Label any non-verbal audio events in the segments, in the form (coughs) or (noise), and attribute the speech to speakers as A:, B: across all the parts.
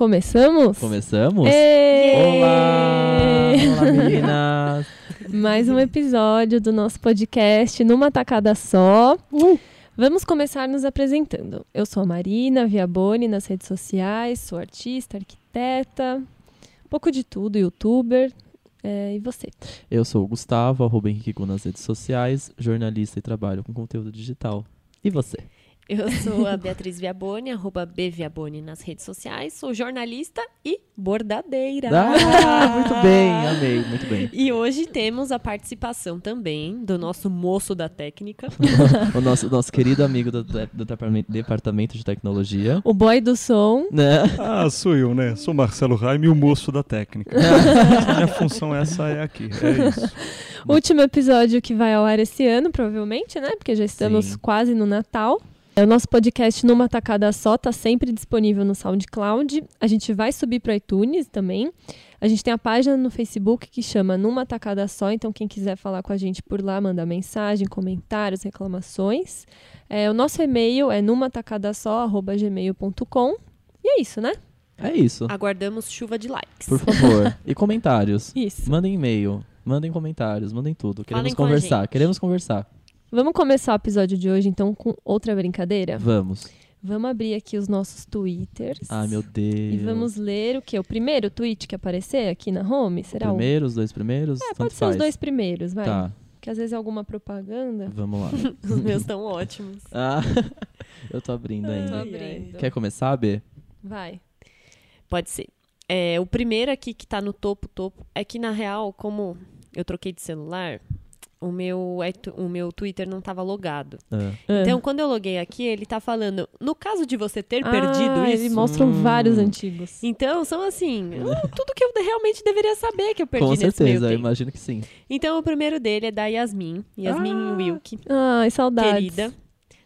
A: Começamos?
B: Começamos?
A: Ê!
B: Olá! Olá, (laughs) meninas!
A: Mais um episódio do nosso podcast numa tacada só. Vamos começar nos apresentando. Eu sou a Marina Viaboni nas redes sociais, sou artista, arquiteta, um pouco de tudo, youtuber. É, e você?
B: Eu sou o Gustavo, arroba Henrique nas redes sociais, jornalista e trabalho com conteúdo digital. E você?
C: Eu sou a Beatriz Viaboni, arroba Bviaboni nas redes sociais, sou jornalista e bordadeira.
B: Ah, muito bem, amei, muito bem.
C: E hoje temos a participação também do nosso moço da técnica. (laughs)
B: o nosso, nosso querido amigo do, do departamento, departamento de tecnologia.
A: O boy do som.
B: Né?
D: Ah, sou eu, né? Sou Marcelo Raime, o moço da técnica. (laughs) Minha função essa é aqui, é isso.
A: Último episódio que vai ao ar esse ano, provavelmente, né? Porque já estamos
B: Sim.
A: quase no Natal. É, O nosso podcast numa tacada só tá sempre disponível no SoundCloud. A gente vai subir para iTunes também. A gente tem a página no Facebook que chama Numa Tacada Só, então quem quiser falar com a gente por lá, mandar mensagem, comentários, reclamações. É, o nosso e-mail é numatacadasó@gmail.com. E é isso, né?
B: É isso.
C: Aguardamos chuva de likes.
B: Por favor. E comentários. (laughs)
A: Isso.
B: Mandem e-mail, mandem comentários, mandem tudo. Queremos
C: Falem
B: conversar, queremos conversar.
A: Vamos começar o episódio de hoje então com outra brincadeira?
B: Vamos.
A: Vamos abrir aqui os nossos twitters.
B: Ai, meu Deus.
A: E vamos ler o quê? O primeiro tweet que aparecer aqui na home? Será o.
B: Primeiro, os dois primeiros?
A: É,
B: Tanto
A: pode ser
B: faz.
A: os dois primeiros, vai.
B: Tá,
A: Que às vezes é alguma propaganda.
B: vamos lá. (laughs)
C: Os meus estão ótimos.
B: Ah, (laughs) eu tô abrindo
A: Tô
B: ainda.
A: abrindo.
B: Quer começar, B?
A: Vai.
C: Pode ser. É, o primeiro aqui que tá no topo, topo, é que na real, como eu troquei de celular, o meu, o meu Twitter não tava logado.
B: Ah.
C: Então, quando eu loguei aqui, ele tá falando, no caso de você ter perdido
A: ah,
C: isso.
A: Ele mostra
B: Hum.
A: vários antigos.
C: Então, são assim, (laughs) tudo que eu realmente deveria saber que eu perdi
B: Com
C: nesse meio
B: certeza, eu imagino que sim.
C: Então, o primeiro dele é da Yasmin, Yasmin
B: Ah.
C: Wilk,
A: Ai, saudades.
C: querida.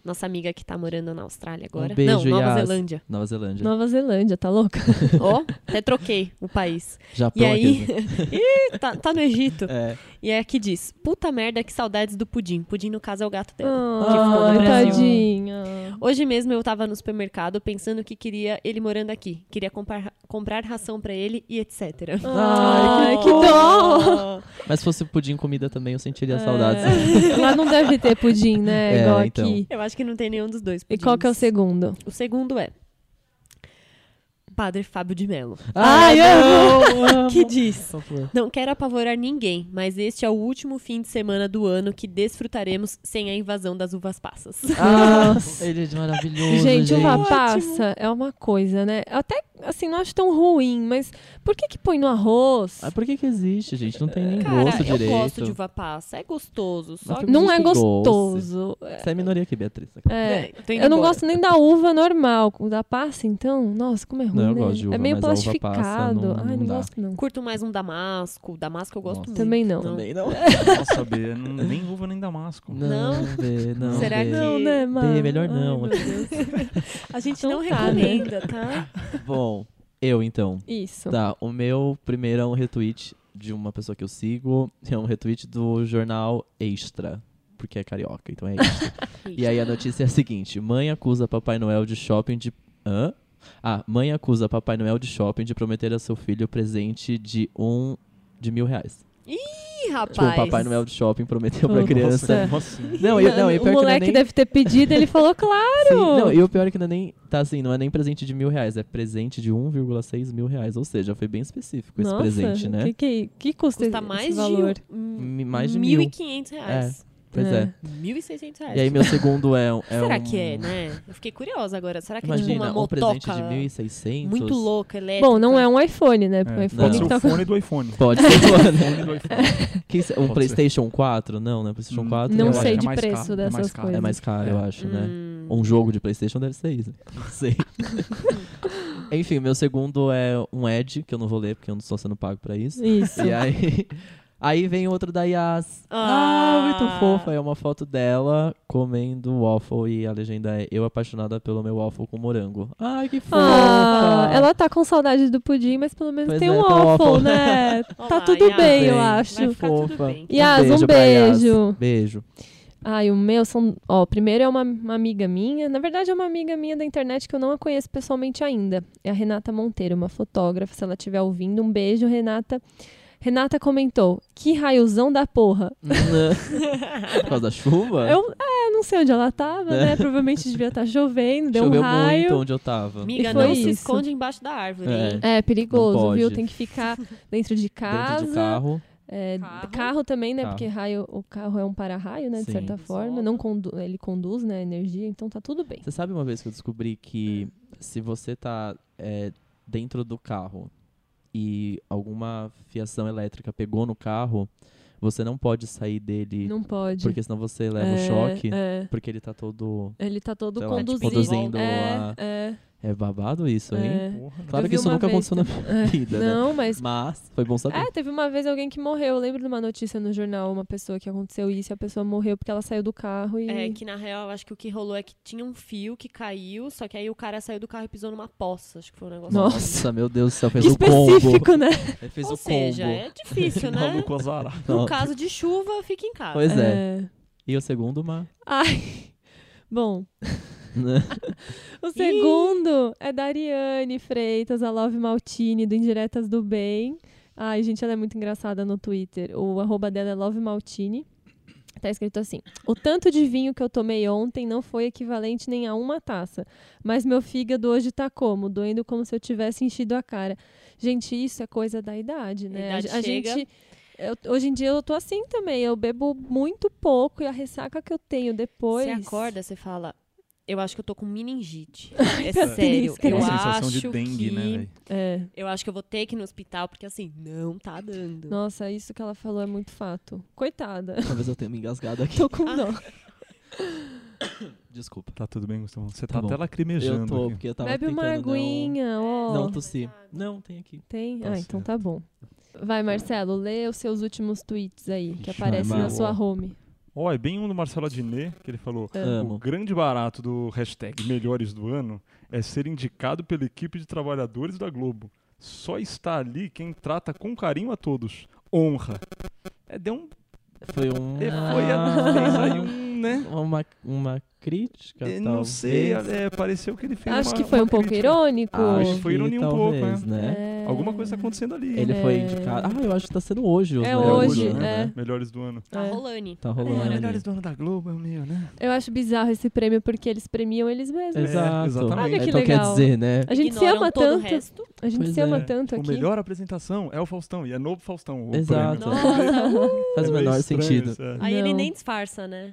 C: Nossa amiga que tá morando na Austrália agora.
B: Um beijo,
C: Não, Nova
B: Yas.
C: Zelândia.
B: Nova Zelândia.
A: Nova Zelândia, tá louca?
C: Ó, até troquei o país.
B: Japão
C: E aí. (laughs) Ih, tá, tá no Egito.
B: É.
C: E aí aqui diz, puta merda, que saudades do Pudim. Pudim, no caso, é o gato dela. que ficou no
A: Ai,
C: Brasil.
A: tadinha.
C: Hoje mesmo eu tava no supermercado pensando que queria ele morando aqui. Queria comprar, comprar ração pra ele e etc.
A: Ai, que
B: dó. Mas se fosse pudim comida também, eu sentiria
A: É.
B: saudades. (laughs)
A: Lá não deve ter pudim, né?
B: É,
A: Igual
B: então.
A: aqui.
C: Eu acho que não tem nenhum dos dois.
A: E qual que é o
C: pudins.
A: segundo?
C: O segundo é Padre Fábio de Mello.
A: Ai,
B: não, amo. (laughs)
C: Que diz:
B: favor.
C: Não quero apavorar ninguém, mas este é o último fim de semana do ano que desfrutaremos sem a invasão das uvas passas.
B: Ah,
A: Nossa.
B: ele é maravilhoso,
A: Gente,
B: gente.
A: uva passa é uma coisa, né? Até, assim, não acho tão ruim, mas por que que põe no arroz?
B: Ah, por que que existe, gente? Não tem nem
C: Cara,
B: gosto
C: eu
B: direito.
C: gosto de uva passa, é gostoso. Só que
A: não é
B: existe doce.
A: gostoso.
B: Você é minoria aqui, Beatriz.
A: É,
C: tô indo
A: eu não
C: embora.
A: gosto nem da uva normal. Da passa, então, nossa, como é ruim,
B: Não, eu
A: né?
B: gosto de uva,
A: é meio
B: mas a uva passa
A: plastificado.
B: não-
A: Ai, não,
B: não dá.
A: gosto não.
C: Curto mais um damasco. Damasco eu gosto
B: Nossa.
C: muito.
A: Também não.
B: Também não. (laughs)
D: Nossa, (laughs) B, nem uva nem damasco.
C: Não?
B: Bê, não (laughs)
C: Será
B: Bê.
C: que-
A: Não, né, mano?
B: melhor não.
A: Ai.
C: A gente
A: Então
C: não
A: tá, né?
C: recomenda, tá?
B: Bom, eu então.
A: Isso.
B: Tá, o meu primeiro é um retweet de uma pessoa que eu sigo. É um retweet do jornal Extra. Porque é carioca, então é extra. e aí a notícia é a seguinte: mãe acusa Papai Noel de shopping de. Hã? Ah, mãe acusa Papai Noel de shopping de prometer a seu filho presente de um. de mil reais.
C: Ih, rapaz.
B: Tipo, o Papai Noel de shopping prometeu pra
A: Nossa.
B: criança.
D: Assim? (laughs)
B: Não, e, não, e
A: o
B: é
A: moleque
B: nem...
A: deve ter pedido, ele falou, (laughs) claro.
B: Sim, não, e o pior é que não é nem. Tá assim, não é nem presente de mil reais, é presente de 1,6 mil reais. Ou seja, foi bem específico esse
A: Nossa,
B: presente, né?
A: Que, que, que custa,
C: Custa
A: esse
C: mais
A: valor?
C: de, um-
B: mais de mil.
C: 1.500 reais.
B: Pois é.
A: É.
C: 1.600 reais.
B: E aí, meu segundo é. um- é
C: Será
B: um-
C: que é, né? Eu fiquei curiosa agora. Será que é
B: Imagina,
C: tipo uma
B: um presente de 1.600.
C: muito louca, elétrica?
A: Bom, não é um iPhone, né? Porque o
D: É,
A: iPhone
B: Não.
D: pode ser
A: tá
D: o fone do iPhone.
B: Pode ser, mano. (laughs)
D: Fone do iPhone. (laughs)
B: Um
D: Pode ser.
B: PlayStation 4? Não, né? PlayStation
D: Hum,
B: 4
A: Não
B: eu
D: acho
A: sei
D: é
A: de preço
D: caro, é
A: dessas
D: mais caro.
A: coisas.
B: É mais caro, eu
D: É.
B: acho, né?
C: Hum.
B: Um jogo de PlayStation deve ser isso. (laughs) Não sei. Enfim, meu segundo é um Edge, que eu não vou ler porque eu não estou sendo pago pra isso.
A: Isso.
B: E aí. Aí vem outro da Yas.
C: Ah.
B: Ah, muito fofa. É uma foto dela comendo waffle e a legenda é Eu apaixonada pelo meu waffle com morango. Ai, que fofa.
A: Ah, ela tá com saudade do pudim, mas pelo menos
B: Pois
A: tem
B: é,
A: um
B: um
A: waffle,
B: waffle.
A: né? (laughs)
C: Olá,
A: tá tudo
C: Yas.
A: bem, eu acho.
C: Vai ficar tudo
B: fofa.
C: bem.
A: Yas, um
B: pra Yas.
A: beijo.
B: Beijo.
A: Ai, o meu são. Ó, primeiro é uma, uma amiga minha. Na verdade, é uma amiga minha da internet que eu não a conheço pessoalmente ainda. É a Renata Monteiro, uma fotógrafa. Se ela estiver ouvindo, um beijo, Renata. Renata comentou: Que raiozão da porra. (laughs)
B: Por causa da chuva?
A: Eu é, não sei onde ela tava, né? Provavelmente devia estar chovendo, deu
B: Choveu
A: um raio.
B: muito onde eu tava.
C: Amiga,
A: E
C: não se
A: isso.
C: esconde embaixo da árvore,
B: É.
A: É perigoso, viu? Tem que ficar dentro de casa.
B: Dentro de carro.
A: É,
C: Carro.
A: carro. também, né?
B: Carro.
A: Porque raio, o carro é um para-raio, né? De
B: Sim.
A: certa forma. Não condu ele conduz, né? A energia, então tá tudo bem.
B: Você sabe uma vez que eu descobri que
A: Hum.
B: se você tá é, dentro do carro e alguma fiação elétrica pegou no carro, você não pode sair dele,
A: Não pode.
B: porque senão você leva
A: é,
B: um choque,
A: É.
B: porque ele tá todo
A: Ele tá todo
B: sei lá,
A: conduzindo.
B: conduzindo
A: é,
B: a-
A: é,
B: É babado isso, hein?
A: é.
D: Porra, né?
B: Claro que isso nunca
A: vez
B: aconteceu na minha (laughs)
A: É,
B: vida, né?
A: Não, mas.
B: Mas foi bom saber.
A: É, teve uma vez alguém que morreu. Eu lembro de uma notícia no jornal, uma pessoa que aconteceu isso, e a pessoa morreu porque ela saiu do carro e.
C: É que na real, eu acho que o que rolou é que tinha um fio que caiu, só que aí o cara saiu do carro e pisou numa poça. Acho que foi um negócio
A: Nossa.
C: assim.
B: Nossa, meu Deus do céu, fez o combo.
A: específico, né?
B: Ele fez
C: Ou
B: o combo.
C: seja, é difícil, (laughs) né?
D: Maluco azarado.
C: No
B: Não.
C: caso de chuva, fica em casa.
B: Pois é. E o segundo, uma...
A: Ai. Bom, (laughs) o segundo é da Ariane Freitas, a Love Maltini, do Indiretas do Bem. Ai, gente, ela é muito engraçada no Twitter. O arroba dela é Love Maltini. Tá escrito assim: O tanto de vinho que eu tomei ontem não foi equivalente nem a uma taça. Mas meu fígado hoje tá como? Doendo como se eu tivesse enchido a cara. Gente, isso é coisa da idade, né?
C: A idade
A: a
C: chega.
A: gente. eu- hoje em dia eu tô assim também. Eu bebo muito pouco e a ressaca que eu tenho depois.
C: Você acorda, você fala, eu acho que eu tô com meningite. (laughs) É sério.
A: que
C: Eu
D: Uma
C: acho
D: de dengue,
C: que...
D: né, velho?
A: É.
C: Eu acho que eu vou ter que ir no hospital, porque assim, não tá dando.
A: Nossa, isso que ela falou é muito fato. Coitada.
B: Talvez eu tenha me engasgado aqui.
A: Tô com
C: Ah.
A: dó. (coughs)
B: Desculpa.
D: Tá tudo bem, Gustavo? Você
B: Tá
D: tá,
B: bom.
D: até lacrimejando
B: Eu tô,
D: aqui.
B: porque eu tava
A: Bebe uma
B: tentando não-
A: aguinha, ó.
B: Não, tossi. Não, tem aqui.
A: Tem?
D: Tá
A: ah, então
D: certo.
A: tá bom. Vai, Marcelo, lê os seus últimos tweets aí, que
D: Ixi,
A: aparecem na sua home.
D: Ó, é bem um do Marcelo Adnet, que ele falou...
A: É.
D: O
B: Amo.
D: grande barato do hashtag Melhores do Ano é ser indicado pela equipe de trabalhadores da Globo. Só está ali quem trata com carinho a todos. Honra. É, deu um...
B: Foi um.
D: é, foi a, fez aí um, né?
B: Uma, uma crítica,
D: É,
B: talvez.
D: não sei, é, pareceu que ele fez
A: Acho
D: uma-
A: que foi
D: uma
A: um pouco
D: crítica.
A: irônico.
D: Acho que foi ironia um pouco, né?
B: né?
A: É.
D: Alguma coisa tá acontecendo ali.
B: Ele
A: É.
B: foi indicado. Ah, eu acho que tá sendo hoje. os
A: É
B: melhores
A: hoje,
B: do ano,
A: é.
B: né?
D: Melhores do ano.
C: Tá
A: É.
C: rolando.
B: Tá
D: É,
B: rolando.
D: melhores do ano da Globo é o meu, né?
A: Eu acho bizarro esse prêmio porque eles premiam eles mesmos.
B: Exato.
D: exatamente.
A: Olha que
B: então
A: legal.
B: quer dizer, né?
A: A gente se
C: Ignoram
A: ama
C: todo o
A: tanto.
C: resto.
A: A gente
B: Pois
A: se ama
B: é.
A: tanto
D: O
A: aqui.
D: melhor apresentação é o Faustão, e é no Faustão. o
B: Exato. (laughs) Faz o
D: É
B: menor
D: estranho
B: sentido.
D: é.
C: Aí ele nem disfarça, né?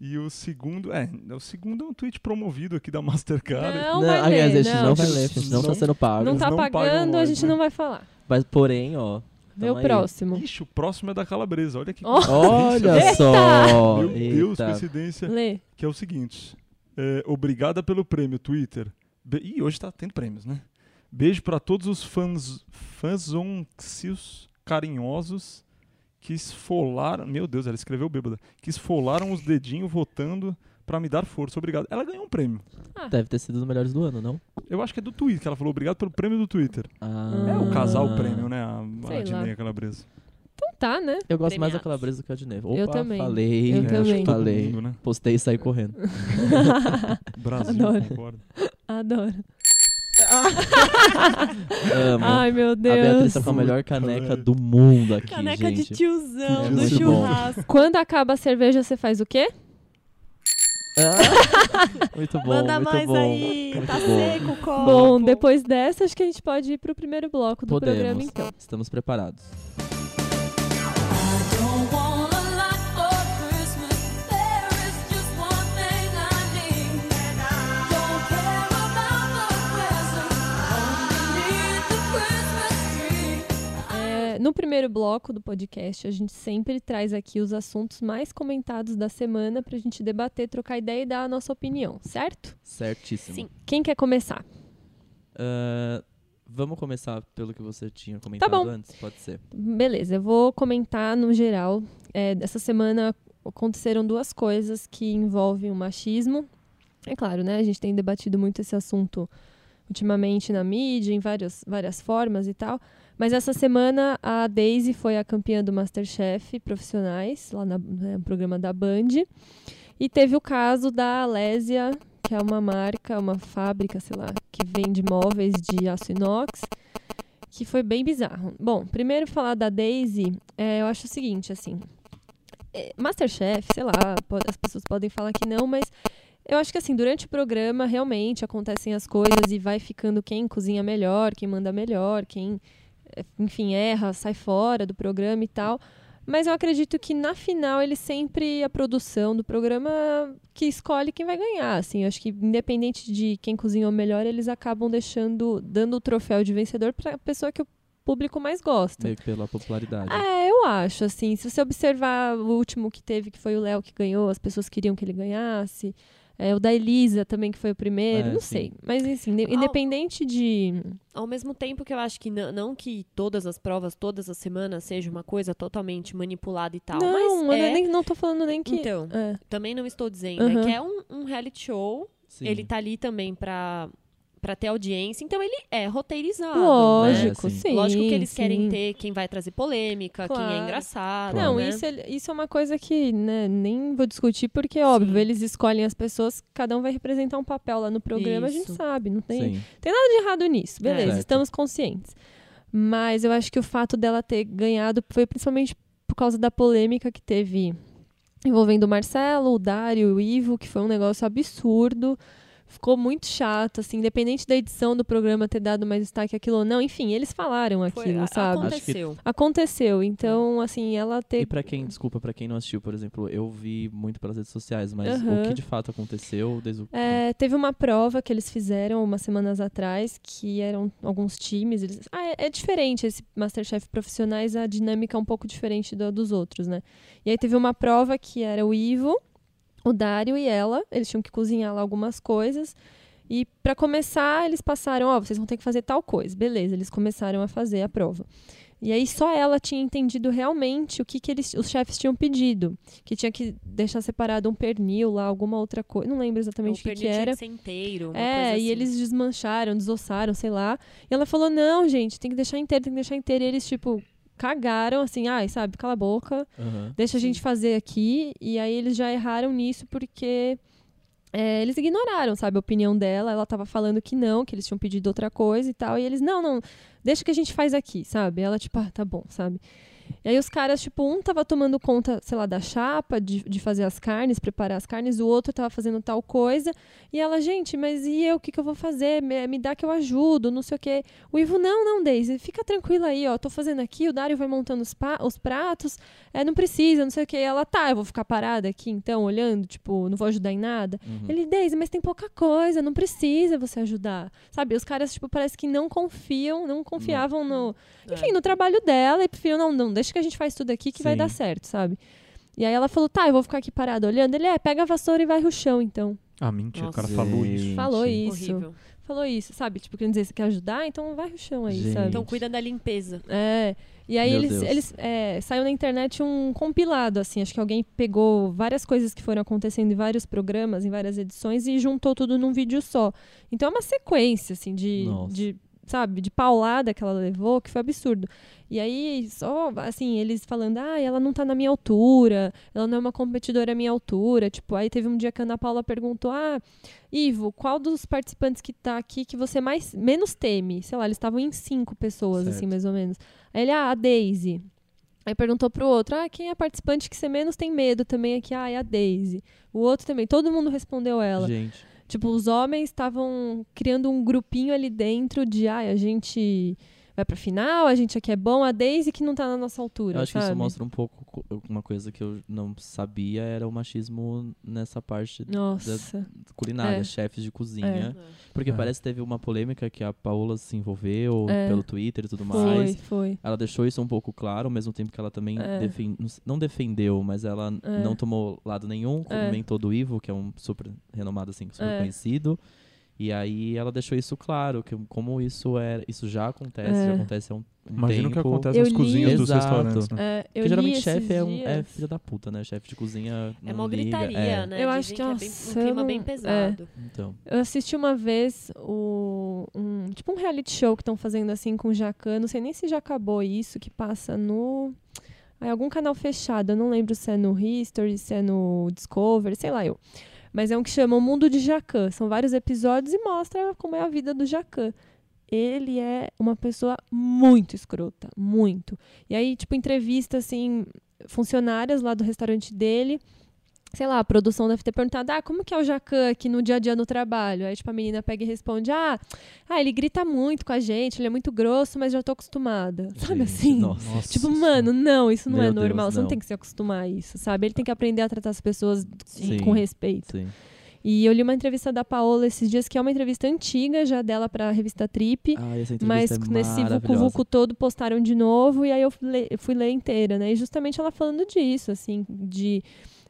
D: E o segundo, é, o segundo é um tweet promovido aqui da Mastercard.
A: Não,
B: Não,
A: vai
B: aliás,
A: ler,
B: a gente não,
A: não.
B: vai ler, a gente não,
D: Não-
B: tá sendo pago.
A: Não tá
D: pagam
A: pagando, a gente
D: né?
A: não vai falar.
B: Mas, porém, ó.
A: O
B: aí.
A: próximo.
D: Ixi, o próximo é da Calabresa, olha que
A: Ó.
B: Olha só!
D: Meu Deus,
B: Eita.
D: coincidência.
A: Lê.
D: Que é o seguinte, é, obrigada pelo prêmio, Twitter. Be Ih, hoje tá tendo prêmios, né? Beijo pra todos os fãs, fãs carinhosos que esfolaram, meu Deus, ela escreveu bêbada, que esfolaram os dedinhos votando pra me dar força, obrigado. Ela ganhou um prêmio.
B: Deve ter sido os melhores do ano, não?
D: Eu acho que é do Twitter, que ela falou obrigado pelo prêmio do Twitter.
B: Ah.
D: É o casal prêmio, né? A,
A: Sei
D: a Dinei
A: lá.
D: Calabresa.
A: Então tá, né?
B: Eu gosto mais da. Calabresa do que a de Neve. Opa,
A: Eu também.
B: falei.
A: Eu
D: É, acho que
A: também.
B: Falei.
D: mundo, né?
B: Postei e saí correndo. (laughs)
D: Brasil,
A: Adoro.
D: concordo.
A: Adoro.
B: Amo.
A: Ai, meu
B: a Beatriz
A: Deus.
B: tá com a melhor caneca do mundo aqui,
C: Caneca
B: gente.
C: de tiozão, do
B: Muito bom.
C: churrasco.
A: Quando acaba a cerveja, você faz o quê?
B: Ah, (laughs) muito bom,
C: Manda
B: muito
C: mais
B: bom.
C: aí.
B: Muito
C: tá
B: bom.
C: seco o copo.
A: Bom, depois dessa, acho que a gente pode ir pro primeiro bloco do
B: Podemos.
A: programa, então.
B: Estamos preparados.
A: É, no primeiro bloco do podcast, a gente sempre traz aqui os assuntos mais comentados da semana pra gente debater, trocar ideia e dar a nossa opinião, certo?
B: Certíssimo.
C: Sim.
A: Quem quer começar?
B: Ah, vamos começar pelo que você tinha comentado
A: bom.
B: antes? Pode ser.
A: Beleza, eu vou comentar no geral. É, essa semana aconteceram duas coisas que envolvem o machismo. É claro, né? A gente tem debatido muito esse assunto ultimamente na mídia, em várias, várias formas e tal. Mas essa semana a Daisy foi a campeã do Masterchef Profissionais, lá na- né, no programa da Band. E teve o caso da Alésia, que é uma marca, uma fábrica, sei lá, que vende móveis de aço inox, que foi bem bizarro. Bom, primeiro falar da Daisy, é, eu acho o seguinte, assim, é, Masterchef, sei lá, as pessoas podem falar que não, mas eu acho que assim, durante o programa realmente acontecem as coisas e vai ficando quem cozinha melhor, quem manda melhor, quem, enfim, erra, sai fora do programa e tal. Mas eu acredito que na final ele sempre a produção do programa que escolhe quem vai ganhar, assim. Eu acho que independente de quem cozinhou melhor, eles acabam deixando dando o troféu de vencedor para a pessoa que o público mais gosta.
B: Que pela popularidade.
A: É, eu acho, assim, se você observar o último que teve, que foi o Léo que ganhou, as pessoas queriam que ele ganhasse. É, o da Elisa também, que foi o primeiro,
B: É,
A: não
B: sim.
A: sei. Mas, assim, inde-
C: Ao-
A: independente de...
C: Ao mesmo tempo que eu acho que não, não que todas as provas, todas as semanas, seja uma coisa totalmente manipulada e tal.
A: não,
C: mas
A: eu
C: é,
A: nem, não tô falando nem que...
C: Então,
A: É.
C: também não estou dizendo.
A: Uhum.
C: É que é um, um reality show.
B: Sim.
C: Ele tá ali também pra, pra ter audiência. Então ele é roteirizado.
A: Lógico,
B: É,
A: sim.
B: sim.
C: Lógico que eles
A: sim.
C: querem ter quem vai trazer polêmica, quem é
A: Claro.
C: engraçado.
A: Não,
C: né?
A: isso, é- isso é uma coisa que né, nem vou discutir, porque, óbvio,
C: Sim.
A: eles escolhem as pessoas, cada um vai representar um papel lá no programa, a gente
C: Isso.
A: sabe, não tem,
B: Sim.
A: nada de errado nisso. Beleza,
B: Certo.
A: estamos conscientes. Mas eu acho que o fato dela ter ganhado foi principalmente por causa da polêmica que teve envolvendo o Marcelo, o Dário e o Ivo, que foi um negócio absurdo. Ficou muito chato, assim, independente da edição do programa ter dado mais destaque aquilo ou não. Enfim, eles falaram
C: Foi-
A: aquilo,
C: a-
A: sabe?
C: Aconteceu.
A: Aconteceu. Então, assim, ela ter
B: E pra quem, desculpa, pra quem não assistiu, por exemplo, eu vi muito pelas redes sociais, mas o que de fato aconteceu desde o.
A: É, teve uma prova que eles fizeram umas semanas atrás, que eram alguns times. Eles... Ah, é, é diferente esse Masterchef profissionais, a dinâmica é um pouco diferente da dos outros, né? E aí teve uma prova que era o Ivo, o Dário e ela. Eles tinham que cozinhar lá algumas coisas. E pra começar, eles passaram, ó, vocês vão ter que fazer tal coisa. Beleza, eles começaram a fazer a prova. E aí só ela tinha entendido realmente o que, que eles, os chefes tinham pedido. Que tinha que deixar separado um pernil lá, alguma outra coisa. Não lembro exatamente o, que, que
C: pernil tinha
A: era.
C: que ser inteiro,
A: É,
C: coisa
A: e
C: assim.
A: eles desmancharam, desossaram, sei lá. E ela falou: não, gente, tem que deixar inteiro, tem que deixar inteiro. E eles, tipo, cagaram, assim, ai, sabe, cala a boca,
B: Aham.
A: deixa a gente fazer aqui. E aí eles já erraram nisso porque é, eles ignoraram, sabe, a opinião dela. Ela tava falando que não, que eles tinham pedido outra coisa e tal. E eles, não, não, deixa que a gente faz aqui, sabe? Ela, tipo, ah, tá bom, sabe? E aí os caras, tipo, um tava tomando conta, sei lá, da chapa, de, de fazer as carnes, preparar as carnes, o outro tava fazendo tal coisa. E ela, gente, mas e eu, o que, que eu vou fazer? Me, me dá que eu ajudo, não sei o quê. O Ivo, não, não, Daisy, fica tranquila aí, ó, tô fazendo aqui, o Dário vai montando os, pa- os pratos, é, não precisa, não sei o quê. E ela, tá, eu vou ficar parada aqui, então, olhando, tipo, não vou ajudar em nada.
B: Uhum.
A: Ele, Daisy, mas tem pouca coisa, não precisa você ajudar. Sabe, os caras, tipo, parece que não confiam, não confiavam no...
C: É.
A: Enfim, no trabalho dela e preferiram, não, não, deixa que a gente faz tudo aqui que vai
B: Sim.
A: dar certo, sabe? E aí ela falou, tá, eu vou ficar aqui parada olhando. Ele, é, pega a vassoura e vai pro chão, então.
D: Ah, mentira, o cara
C: Nossa.
D: falou
B: Gente.
D: isso.
A: Falou isso.
C: Horrível.
A: Falou isso, sabe? Tipo, querendo dizer, você quer ajudar? Então vai pro chão aí,
B: Gente.
A: sabe?
C: Então cuida da limpeza.
A: É. E aí
B: Meu
A: eles,
B: Deus.
A: eles é, saiu na internet um compilado, assim, acho que alguém pegou várias coisas que foram acontecendo em vários programas, em várias edições, e juntou tudo num vídeo só. Então é uma sequência, assim, de,
B: Nossa.
A: de sabe, de paulada que ela levou, que foi absurdo. E aí, só, assim, eles falando, ah, ela não tá na minha altura, ela não é uma competidora à minha altura. Tipo, aí teve um dia que a Ana Paula perguntou, ah, Ivo, qual dos participantes que tá aqui que você mais menos teme? Sei lá, eles estavam em cinco pessoas, assim,
B: Certo.
A: mais ou menos. Aí ele, ah, a Daisy. Aí perguntou pro outro, ah, quem é a participante que você menos tem medo também aqui? Ah, é a Daisy. O outro também, todo mundo respondeu ela.
B: Gente,
A: Tipo, os homens estavam criando um grupinho ali dentro de, ah, a gente vai pra final, a gente aqui é bom, a Daisy que não tá na nossa altura,
B: eu acho que
A: sabe?
B: isso mostra um pouco co- uma coisa que eu não sabia era o machismo nessa parte
A: Nossa.
B: culinária,
A: É.
B: chefes de cozinha. Porque parece que teve uma polêmica que a Paola se envolveu
A: É.
B: pelo Twitter e tudo
A: Foi,
B: mais.
A: foi.
B: Ela deixou isso um pouco claro, ao mesmo tempo que ela também
A: É.
B: defen- não defendeu, mas ela
A: É.
B: não tomou lado nenhum,
A: É.
B: comentou do Ivo, que é um super renomado, assim, super
A: É.
B: conhecido. E aí ela deixou isso claro, que como isso era, isso já acontece,
A: É.
B: já acontece há um,
D: Imagino
B: tempo.
D: que acontece
A: Eu
D: nas
A: li-
D: cozinhas dos
B: Exato.
D: restaurantes. Né?
A: É, eu
B: Porque geralmente chefe é, um, é filho da puta, né? Chefe de cozinha
C: É mó
B: liga,
C: gritaria,
B: é.
C: né?
A: Eu
C: Dizem
A: acho que
C: que é
A: é
C: bem,
A: um
C: clima
A: sano-
C: bem
A: é.
C: pesado.
B: Então,
A: Eu assisti uma vez o, um, tipo um reality show que estão fazendo assim com o Jacan. Não sei nem se já acabou isso, que passa no. Em algum canal fechado. Eu não lembro se é no History, se é no Discovery, sei lá eu. Mas é um que chama O Mundo de Jacan. São vários episódios e mostra como é a vida do Jacan. Ele é uma pessoa muito escrota, muito. E aí, tipo, entrevista, assim, funcionárias lá do restaurante dele sei lá, a produção deve ter perguntado, ah, como que é o Jacan aqui no dia a dia no trabalho? Aí, tipo, a menina pega e responde, ah, ah ele grita muito com a gente, ele é muito grosso, mas já tô acostumada. Sabe
B: gente,
A: assim?
B: Nossa.
A: Tipo, mano, não, isso não
B: Meu
A: é
B: Deus,
A: normal, você não
B: não.
A: tem que se acostumar a isso, sabe? Ele tem que aprender a tratar as pessoas
B: Sim.
A: com respeito.
B: Sim.
A: E eu li uma entrevista da Paola esses dias, que é uma entrevista antiga já dela pra revista Trip,
B: Ah, essa
A: mas
B: é
A: nesse
B: maravilhosa.
A: vucu-vucu todo postaram de novo e aí eu fui ler, fui ler inteira, né? E justamente ela falando disso, assim, de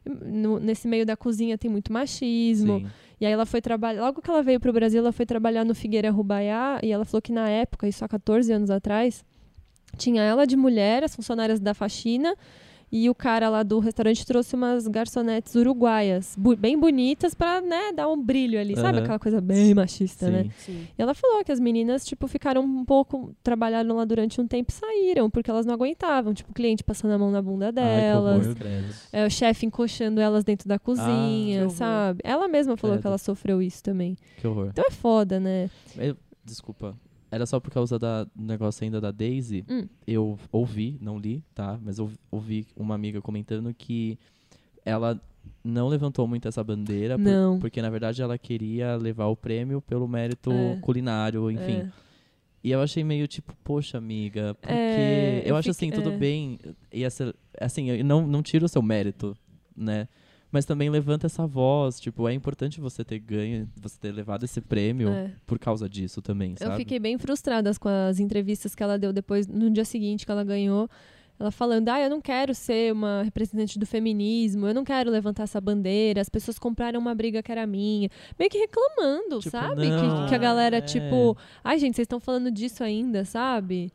A: no- nesse meio da cozinha tem muito machismo.
B: Sim.
A: E aí ela foi trabalhar, logo que ela veio pro Brasil, ela foi trabalhar no Figueira Rubaiá e ela falou que na época, isso há 14 anos atrás, tinha ela de mulher, as funcionárias da faxina, e o cara lá do restaurante trouxe umas garçonetes uruguaias, bu- bem bonitas pra, né, dar um brilho ali, sabe? Aquela coisa bem machista, né?
B: Sim.
C: Sim.
A: E ela falou que as meninas, tipo, ficaram um pouco, trabalharam lá durante um tempo e saíram, porque elas não aguentavam. Tipo, o cliente passando a mão na bunda
B: Ai,
A: delas.
B: horror, credo.
A: é, o chefe encoxando elas dentro da
C: Ah,
A: cozinha,
C: horror.
A: sabe? Ela mesma falou
B: Credo.
A: que ela sofreu isso também.
B: Que horror.
A: Então é foda, né?
B: Eu- desculpa. Era só por causa da- do negócio ainda da Daisy.
A: Hum.
B: Eu ouvi, não li, tá? Mas eu ouvi uma amiga comentando que ela não levantou muito essa bandeira. por- porque, na verdade, ela queria levar o prêmio pelo mérito
A: É.
B: culinário, enfim.
A: É.
B: E eu achei meio tipo, poxa, amiga, porque
A: É,
B: eu,
A: eu
B: acho assim, tudo
A: é.
B: bem. Ia ser, assim, eu não, não tiro o seu mérito, né? Mas também levanta essa voz, tipo, é importante você ter ganho, você ter levado esse prêmio
A: É.
B: por causa disso também,
A: Eu
B: sabe?
A: fiquei bem frustrada com as entrevistas que ela deu depois, no dia seguinte que ela ganhou. Ela falando, ah, eu não quero ser uma representante do feminismo, eu não quero levantar essa bandeira, as pessoas compraram uma briga que era minha. Meio que reclamando,
B: Tipo,
A: sabe?
B: não,
A: que, que a galera,
B: é.
A: tipo, ai, gente, vocês estão falando disso ainda, sabe?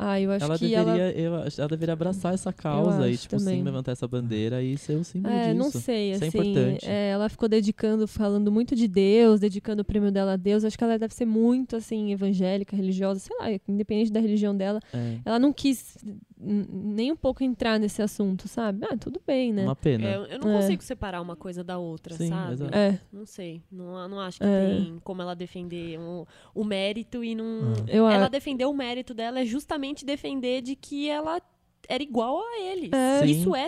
A: Ah, eu acho
B: ela
A: que
B: deveria,
A: ela.
B: eu ela deveria abraçar essa causa e, tipo,
A: também.
B: sim, levantar essa bandeira e ser o símbolo
A: É,
B: disso.
A: não sei,
B: Isso é
A: assim.
B: importante.
A: é, ela ficou dedicando, falando muito de Deus, dedicando o prêmio dela a Deus. Acho que ela deve ser muito, assim, evangélica, religiosa, sei lá, independente da religião dela.
B: É,
A: Ela não quis nem um pouco entrar nesse assunto, sabe? Ah, tudo bem, né?
B: uma pena.
C: É, eu- não
A: É.
C: consigo separar uma coisa da outra,
B: Sim,
C: sabe?
B: exato.
A: É,
C: Não sei. Não, não acho que
A: É.
C: tem como ela defender o, o mérito e não.
A: eu
C: Ela
A: acho.
C: defendeu o mérito dela é justamente defender de que ela era igual a eles.
A: É.
C: Isso, é,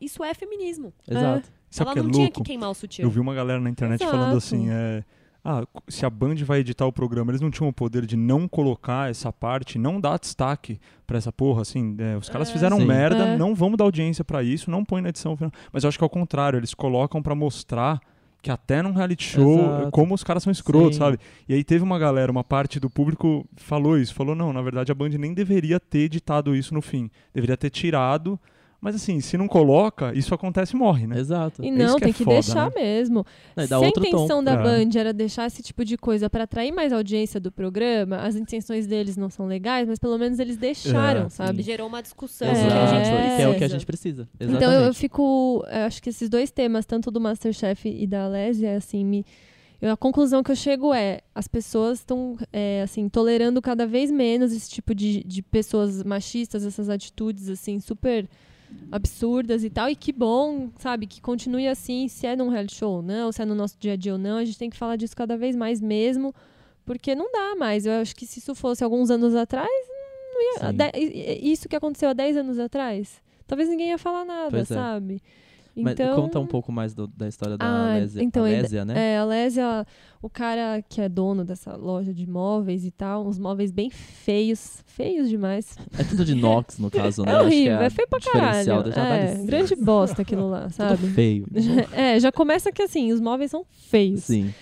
C: isso é feminismo.
B: Exato.
D: Sabe
C: ela
D: o que é
C: não tinha
D: louco?
C: que queimar o sutiã.
D: Eu vi uma galera na internet falando
A: Exato.
D: assim, é, ah, se a Band vai editar o programa, eles não tinham o poder de não colocar essa parte, não dar destaque pra essa porra, assim, é, os caras
C: É.
D: fizeram
B: Sim.
D: merda,
A: É.
D: não vamos dar audiência pra isso, não põe na edição final. Mas eu acho que é o contrário, eles colocam pra mostrar que até num reality show,
B: Exato.
D: como os caras são escrotos,
B: Sim.
D: sabe? E aí teve uma galera, uma parte do público falou isso, falou, não, na verdade a Band nem deveria ter editado isso no fim, deveria ter tirado, mas assim, se não coloca, isso acontece e morre, né?
B: Exato.
A: E
D: É
A: não,
D: que é
A: tem que
D: foda,
A: deixar
D: né?
A: mesmo.
B: Não, dá
A: Se a
B: outro tom.
A: intenção da
D: É.
A: Band era deixar esse tipo de coisa pra atrair mais audiência do programa, as intenções deles não são legais, mas pelo menos eles deixaram,
D: É,
A: sabe?
C: Gerou uma discussão
A: É.
C: que a gente
B: Exato. Que é o que a gente precisa. Exatamente.
A: Então eu, eu fico. eu acho que esses dois temas, tanto do Masterchef e da Alésia, assim, me. a conclusão que eu chego é: as pessoas estão, assim, tolerando cada vez menos esse tipo de, de pessoas machistas, essas atitudes, assim, super absurdas e tal. E que bom, sabe, que continue assim, se é num reality show ou não, se é no nosso dia a dia ou não. A gente tem que falar disso cada vez mais mesmo, porque não dá mais. Eu acho que se isso fosse alguns anos atrás, não ia. De- isso que aconteceu há 10 anos atrás, talvez ninguém ia falar nada,
B: é.
A: sabe?
B: Mas
A: Então,
B: conta um pouco mais do- da história da
A: Ah,
B: Alésia,
A: então,
B: Alésia, né?
A: É, a Lésia, o cara que é dono dessa loja de móveis e tal, uns móveis bem feios, feios demais.
B: É tudo de inox, no (laughs) caso, né?
A: É horrível,
B: a
A: é feio pra caralho. É, grande bosta aquilo lá, (laughs)
B: Tudo
A: sabe?
B: feio. (laughs)
A: É, já começa que assim, os móveis são feios.
B: Sim.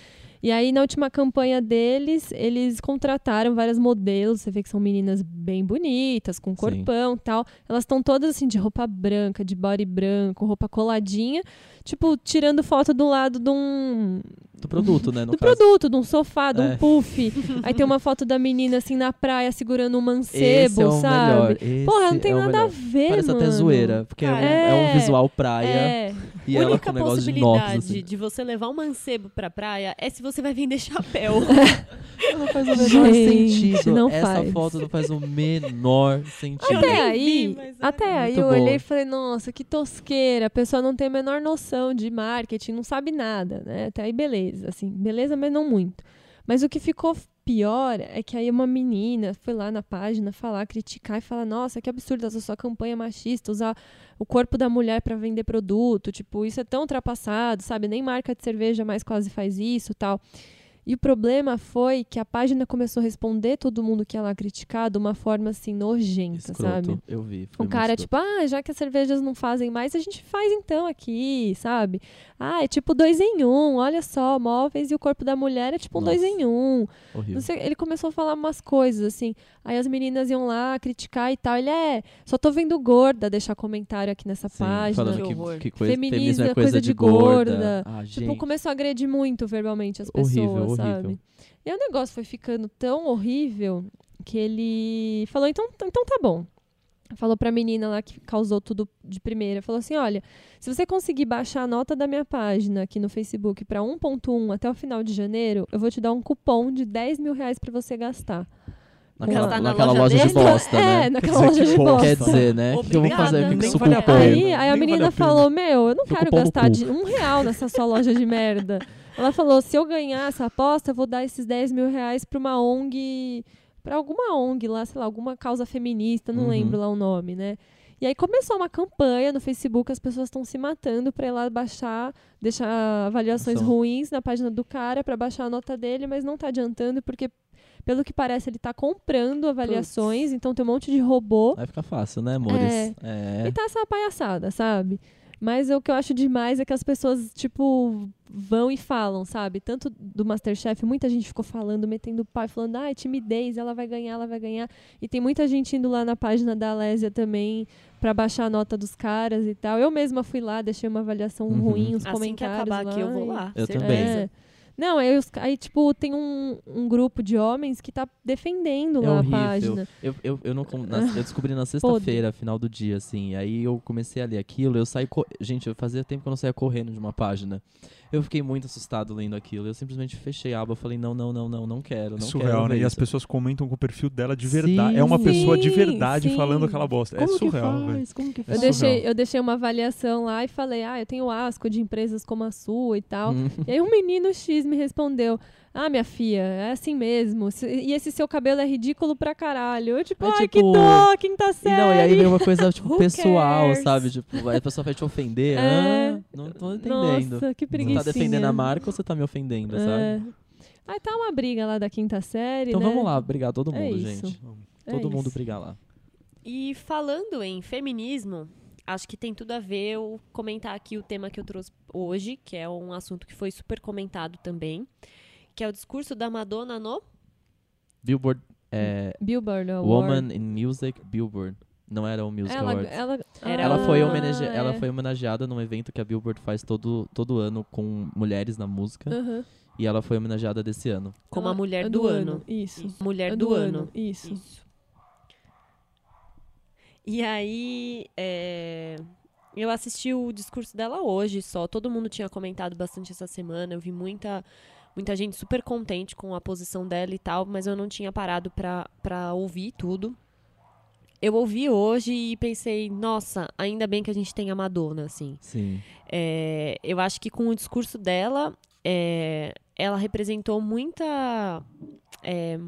A: E aí, na última campanha deles, eles contrataram várias modelos. Você vê que são meninas bem bonitas, com corpão e tal. Elas estão todas assim, de roupa branca, de body branco, roupa coladinha. Tipo, tirando foto do lado de um.
B: Do produto, né? No
A: do
B: caso.
A: produto, de um sofá, de um
B: É.
A: puff. (laughs) Aí tem uma foto da menina assim na praia segurando um mancebo,
B: Esse é o
A: sabe?
B: melhor. Esse
A: Porra, não tem
B: é
A: nada a ver,
B: Parece
A: mano.
B: até zoeira, porque é, um-
C: Cara,
B: é um
A: é.
B: visual praia
A: É.
B: e
C: a
B: ela
C: única
B: com um negócio de inox,
C: possibilidade
B: assim.
C: de você levar um mancebo pra praia é se você vai vender chapéu. (laughs)
B: Não faz o menor
A: Gente,
B: sentido.
A: não
B: Essa
A: faz.
B: foto não faz o menor sentido.
A: Até aí,
C: vi, mas,
A: até aí eu
B: boa.
A: olhei e falei, nossa, que tosqueira. A pessoa não tem a menor noção de marketing, não sabe nada, né? Até aí beleza, assim, beleza, mas não muito. Mas o que ficou pior é que aí uma menina foi lá na página falar, criticar e falar, nossa, que absurdo essa sua campanha machista, usar o corpo da mulher para vender produto, tipo, isso é tão ultrapassado, sabe? Nem marca de cerveja mais quase faz isso, tal. E o problema foi que a página começou a responder todo mundo que ia lá criticar de uma forma assim nojenta,
B: Escroto,
A: sabe?
B: eu vi.
A: O cara, tipo, ah, já que as cervejas não fazem mais, a gente faz então aqui, sabe? Ah, é tipo dois em um, olha só, móveis e o corpo da mulher é tipo um
B: Nossa.
A: dois em um.
B: horrível.
A: Sei, ele começou a falar umas coisas, assim. Aí as meninas iam lá criticar e tal. Ele é, só tô vendo gorda deixar comentário aqui nessa
B: Sim,
A: página.
B: falando
C: Que
B: que, que coisa,
A: Feminismo é
B: é coisa,
A: coisa
B: de
A: de
B: gorda.
A: gorda.
B: Ah,
A: Tipo,
B: gente.
A: começou a agredir muito verbalmente as
B: Horrível,
A: pessoas, sabe?
B: horrível.
A: E aí o negócio foi ficando tão horrível que ele falou, então, então tá bom. Falou pra menina lá que causou tudo de primeira. Falou assim: olha, se você conseguir baixar a nota da minha página aqui no Facebook pra 1.1 até o final de janeiro, eu vou te dar um cupom de 10 mil reais pra você gastar.
B: Naquela,
C: Gastar na
B: naquela
C: loja
B: loja, de bosta, (laughs)
A: é,
B: né?
A: naquela
D: Quer dizer
A: loja
D: que
A: de
D: bosta.
B: Quer dizer, né? O que, eu vou fazer? O que,
C: nem vale pena.
A: Aí, aí a
D: Nem vale
A: menina
D: a
A: falou: Meu, eu não quero gastar de um real nessa sua loja de merda. Ela falou: se eu ganhar essa aposta, eu vou dar esses 10 mil reais pra uma ONG, pra alguma ONG lá, sei lá, alguma causa feminista, não
B: Uhum.
A: lembro lá o nome, né? E aí começou uma campanha no Facebook, as pessoas estão se matando pra ir lá baixar, deixar avaliações
B: São-
A: ruins na página do cara pra baixar a nota dele, mas não tá adiantando porque pelo que parece ele tá comprando avaliações, então tem um monte de robô.
B: Vai ficar fácil, né, amores?
A: É.
B: É.
A: E tá essa palhaçada, sabe? Mas o que eu acho demais é que as pessoas, tipo, vão e falam, sabe? Tanto do Masterchef, muita gente ficou falando, metendo o pai, falando, ah, é timidez, ela vai ganhar, ela vai ganhar. E tem muita gente indo lá na página da Alésia também pra baixar a nota dos caras e tal. Eu mesma fui lá, deixei uma avaliação
B: Uhum.
A: ruim, uns
C: Assim que
A: comentários
C: acabar
A: lá.
C: aqui, eu vou lá.
B: Eu
C: certeza.
B: também.
A: É. Não, aí, os- aí, tipo, tem um, um grupo de homens que tá defendendo
B: É
A: lá
B: horrível.
A: a página.
B: Eu, eu, eu, não, na- eu descobri na sexta-feira, final do dia, assim. Aí eu comecei a ler aquilo, eu saí. Gente, eu fazia tempo que eu não saía correndo de uma página. Eu fiquei muito assustado lendo aquilo. Eu simplesmente fechei a aba. Falei, não, não, não, não, não quero. Não
D: É surreal,
B: quero
D: né? E as pessoas comentam com o perfil dela de verdade.
B: Sim,
D: é uma pessoa de
A: sim,
D: verdade
A: sim.
D: falando aquela bosta. é
B: Como
D: surreal,
B: que
D: velho.
B: Como que
D: É
A: Eu deixei,
D: surreal.
A: eu deixei uma avaliação lá e falei, ah, eu tenho asco de empresas como a sua e tal.
B: Hum.
A: E aí um menino X me respondeu, ah, minha filha, é assim mesmo. E esse seu cabelo é ridículo pra caralho. Eu, tipo,
B: É
A: ai,
B: tipo-
A: que dó, quinta
B: E
A: série.
B: não, e aí vem uma coisa, (laughs) tipo, pessoal,
C: cares?
B: sabe? Tipo, aí a pessoa vai te ofender.
A: É.
B: Ah, não tô entendendo.
A: Nossa, que
B: você
A: preguiça.
B: tá defendendo a marca ou você tá me ofendendo, sabe?
A: Aí tá uma briga lá da quinta série,
B: Então
A: né?
B: vamos lá, brigar todo
A: É
B: mundo,
A: isso.
B: gente.
A: É
B: Todo mundo
A: isso.
B: brigar lá.
C: E falando em feminismo, acho que tem tudo a ver eu comentar aqui o tema que eu trouxe hoje, que é um assunto que foi super comentado também, que é o discurso da Madonna no
B: Billboard, é,
A: Billboard Award.
B: Woman in Music, Billboard. Não era o Music
A: ela,
B: Awards.
A: ela,
C: Era
B: Ela
C: Ah,
B: foi, homenage...
A: é.
B: ela foi homenageada num evento que a Billboard faz todo, todo ano com mulheres na música.
A: Aham.
B: E ela foi homenageada desse ano.
C: como
A: Ela-
C: a mulher
A: é
C: do, ano.
A: Isso.
C: Isso. Mulher
A: É
C: do, ano.
A: Isso.
C: Isso. E aí, é, eu assisti o discurso dela hoje só. Todo mundo tinha comentado bastante essa semana. Eu vi muita, muita gente super contente com a posição dela e tal, mas eu não tinha parado pra, pra ouvir tudo. Eu ouvi hoje e pensei, nossa, ainda bem que a gente tem a Madonna, assim.
B: Sim.
C: É, eu acho que com o discurso dela, é, ela representou muita. é,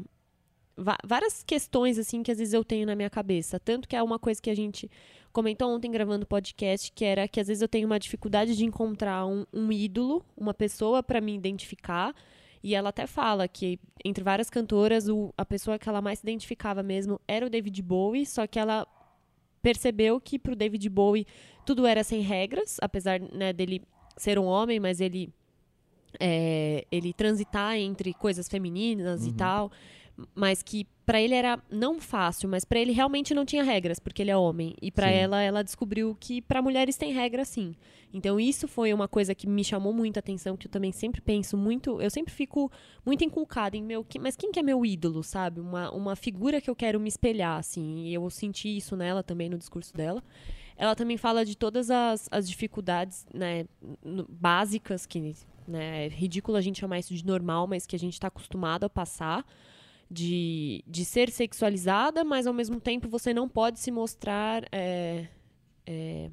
C: várias questões, assim, que às vezes eu tenho na minha cabeça. Tanto que é uma coisa que a gente comentou ontem gravando o podcast, que era que às vezes eu tenho uma dificuldade de encontrar um, um ídolo, uma pessoa para me identificar. E ela até fala que, entre várias cantoras, o- a pessoa que ela mais se identificava mesmo era o David Bowie, só que ela percebeu que pro David Bowie tudo era sem regras, apesar né, dele ser um homem, mas ele é, ele transitar entre coisas femininas e
B: Uhum.
C: tal. Mas que pra ele era não fácil, mas pra ele realmente não tinha regras, porque ele é homem. E
B: Sim.
C: ela, ela descobriu que pra mulheres tem regra sim. Então isso foi uma coisa que me chamou muito a atenção, que eu também sempre penso muito, eu sempre fico muito inculcada em meu, mas quem que é meu ídolo, sabe? Uma, uma figura que eu quero me espelhar, assim. E eu senti isso nela também no discurso dela. Ela também fala de todas as, as dificuldades né, básicas, que né, é ridículo a gente chamar isso de normal, mas que a gente está acostumado a passar. De, de ser sexualizada, mas ao mesmo tempo você não pode se mostrar é, é,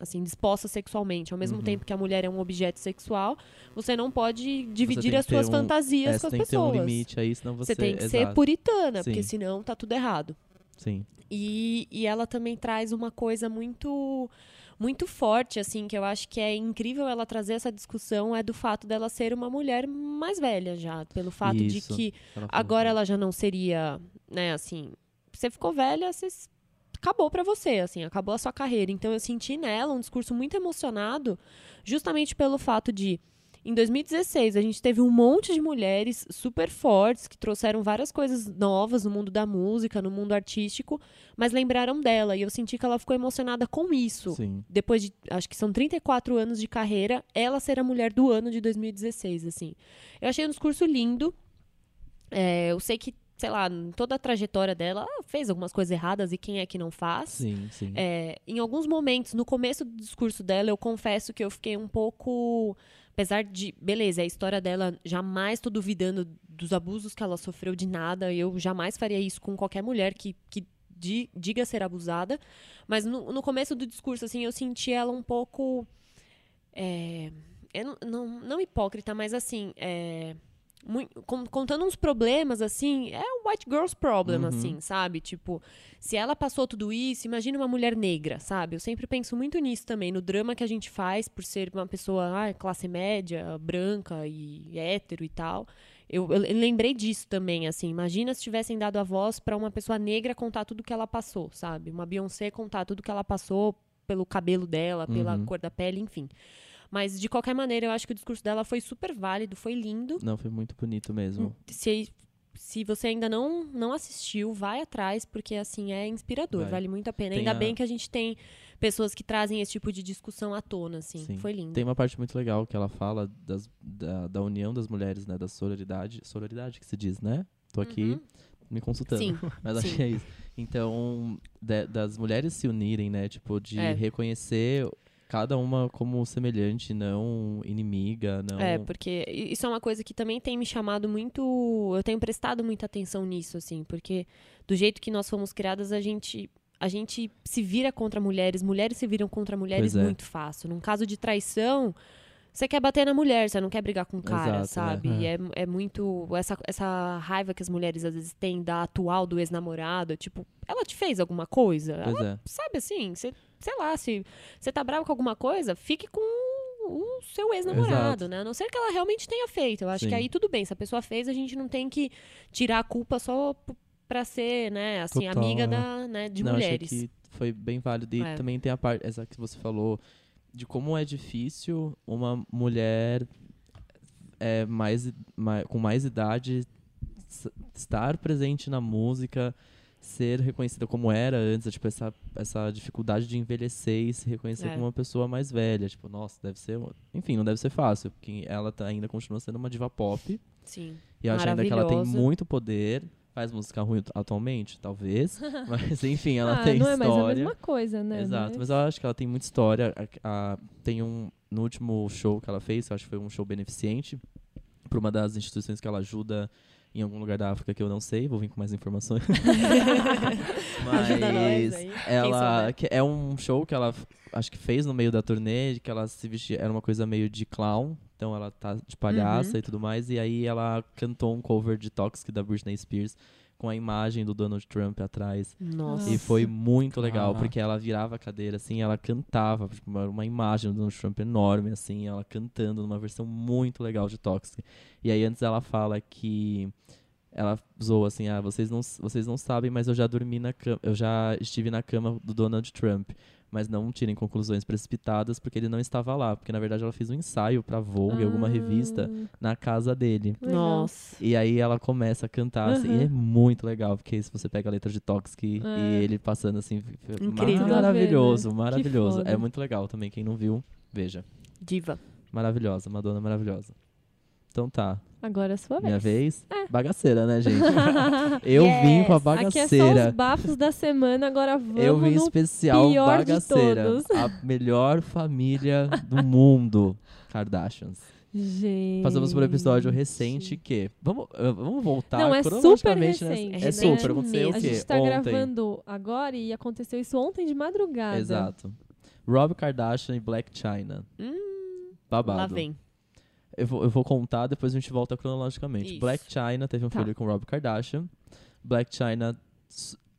C: assim, disposta sexualmente. Ao mesmo
B: Uhum.
C: tempo que a mulher é um objeto sexual, você não pode dividir as suas
B: um-
C: fantasias
B: É,
C: com as
B: tem que ter
C: pessoas.
B: um limite aí, senão você...
C: Você tem que ser
B: exato.
C: puritana, porque
B: Sim.
C: senão tá tudo errado.
B: Sim.
C: E, e ela também traz uma coisa muito muito forte, assim, que eu acho que é incrível ela trazer essa discussão, é do fato dela ser uma mulher mais velha já. Pelo fato
B: Isso.
C: de que
B: Ela
C: agora ela já não seria, né, assim, você ficou velha, você acabou pra você, assim, acabou a sua carreira. Então eu senti nela um discurso muito emocionado, justamente pelo fato de em 2016, a gente teve um monte de mulheres super fortes que trouxeram várias coisas novas no mundo da música, no mundo artístico, mas lembraram dela. E eu senti que ela ficou emocionada com isso.
B: Sim.
C: Depois de, acho que são 34 anos de carreira, ela ser a mulher do ano de 2016, assim. Eu achei um discurso lindo. É, eu sei que, sei lá, toda a trajetória dela, ela fez algumas coisas erradas e quem é que não faz.
B: Sim, sim.
C: É, em alguns momentos, no começo do discurso dela, eu confesso que eu fiquei um pouco. Apesar de. Beleza, a história dela, jamais tô duvidando dos abusos que ela sofreu de nada. Eu jamais faria isso com qualquer mulher que, que di- diga ser abusada. Mas no, no começo do discurso, assim, eu senti ela um pouco. é, não, não, não hipócrita, mas assim. é, mui- con- contando uns problemas, assim, é um white girl's problem,
B: Uhum.
C: assim, sabe? Tipo, se ela passou tudo isso, imagina uma mulher negra, sabe? Eu sempre penso muito nisso também, no drama que a gente faz por ser uma pessoa ah, classe média, branca e hétero e tal. Eu, eu lembrei disso também, assim. Imagina se tivessem dado a voz pra uma pessoa negra contar tudo que ela passou, sabe? Uma Beyoncé contar tudo que ela passou pelo cabelo dela, pela
B: Uhum.
C: cor da pele, enfim. Mas, de qualquer maneira, eu acho que o discurso dela foi super válido, foi lindo.
B: Não, foi muito bonito mesmo.
C: Se, se você ainda não, não assistiu, vai atrás, porque assim é inspirador,
B: Vai.
C: vale muito a pena.
B: Tem
C: ainda
B: a-
C: bem que a gente tem pessoas que trazem esse tipo de discussão à tona, assim.
B: Sim.
C: Foi lindo.
B: Tem uma parte muito legal que ela fala das- da, da união das mulheres, né? Da sororidade. Sororidade que se diz, né? Tô aqui
C: Uhum.
B: me consultando.
C: Sim, (laughs)
B: Mas acho
C: sim.
B: que é isso. Então, de- das mulheres se unirem, né? Tipo, de
C: É.
B: reconhecer cada uma como semelhante, não inimiga, não.
C: É, porque isso é uma coisa que também tem me chamado muito. Eu tenho prestado muita atenção nisso, assim, porque do jeito que nós fomos criadas, a gente. A gente se vira contra mulheres, mulheres se viram contra mulheres
B: é.
C: muito fácil. Num caso de traição, você quer bater na mulher, você não quer brigar com o cara,
B: Exato,
C: sabe?
B: né?
C: E é, é muito. Essa, essa raiva que as mulheres às vezes têm da atual do ex-namorado. Tipo, ela te fez alguma coisa? Ela
B: Pois é.
C: sabe assim, você, sei lá, se você tá bravo com alguma coisa, fique com o seu ex-namorado, né? A não ser que ela realmente tenha feito. Eu acho que
B: Sim.
C: aí tudo bem. Se a pessoa fez, a gente não tem que tirar a culpa só pra ser, né, assim,
B: Total,
C: amiga
B: é.
C: da, né, de
B: não,
C: mulheres.
B: achei que foi bem válido. E
C: É.
B: também tem a parte, essa que você falou, de como é difícil uma mulher é, mais, mai- com mais idade estar presente na música, ser reconhecida como era antes, tipo, essa, essa dificuldade de envelhecer e se reconhecer
C: É.
B: como uma pessoa mais velha. Tipo, nossa, deve ser. Enfim, não deve ser fácil, porque ela tá- ainda continua sendo uma diva pop.
C: Sim.
B: E eu acho ainda que ela tem muito poder. Faz música ruim atualmente, talvez. (laughs) mas enfim, ela
A: ah,
B: tem
A: não é mais a
B: história.
A: mesma coisa, né?
B: Exato, mas eu acho que ela tem muita história. A- a- tem um. No último show que ela fez, eu acho que foi um show beneficente, para uma das instituições que ela ajuda em algum lugar da África que eu não sei, vou vir com mais informações. (laughs) Mas ela que é um show que ela acho que fez no meio da turnê, que ela se vestia, era uma coisa meio de clown, então ela tá de palhaça
C: Uhum.
B: e tudo mais, e aí ela cantou um cover de Toxic da Britney Spears com a imagem do Donald Trump atrás.
C: Nossa.
B: E foi muito legal,
D: Caraca.
B: porque ela virava a cadeira assim, ela cantava, tipo, uma, uma imagem do Donald Trump enorme, assim, ela cantando numa versão muito legal de Toxic. E aí antes ela fala que ela zoa assim, ah, vocês não, vocês não sabem, mas eu já dormi na cama, eu já estive na cama do Donald Trump. Mas não tirem conclusões precipitadas porque ele não estava lá. Porque na verdade ela fez um ensaio pra Vogue, alguma
A: Ah,
B: revista, na casa dele.
C: Nossa.
B: E aí ela começa a cantar, assim, e é muito legal, porque se você pega a letra de Toxic
A: É.
B: e ele passando assim,
C: Incrível.
B: maravilhoso,
A: né?
B: maravilhoso.
A: Que
B: É muito legal também, quem não viu, veja.
C: Diva.
B: Maravilhosa, Madonna maravilhosa. Então tá,
A: Agora é a sua
B: minha
A: vez.
B: vez. Bagaceira, né, gente? (laughs) Eu vim com a
A: Aqui é só
B: bagaceira.
A: os bafos da semana, agora vamos
B: Eu vim
A: no
B: especial
A: pior de
B: bagaceira.
A: todos.
B: A melhor família do mundo, Kardashians.
A: Gente.
B: Passamos por um episódio recente que. Vamos, eh, vamos voltar
A: Não, é super
B: cronologicamente nessa-
A: recente.
B: É
C: Recente
B: super, aconteceu o
A: A
B: quê?
A: gente tá
B: Ontem.
A: gravando agora e aconteceu isso ontem de madrugada.
B: Exato. Rob Kardashian e Black China.
C: Hum,
B: Babado.
C: lá vem.
B: Eu vou, eu vou contar, depois a gente volta cronologicamente.
C: Isso.
B: Black China teve um
A: Tá.
B: filho com Rob Kardashian. Black China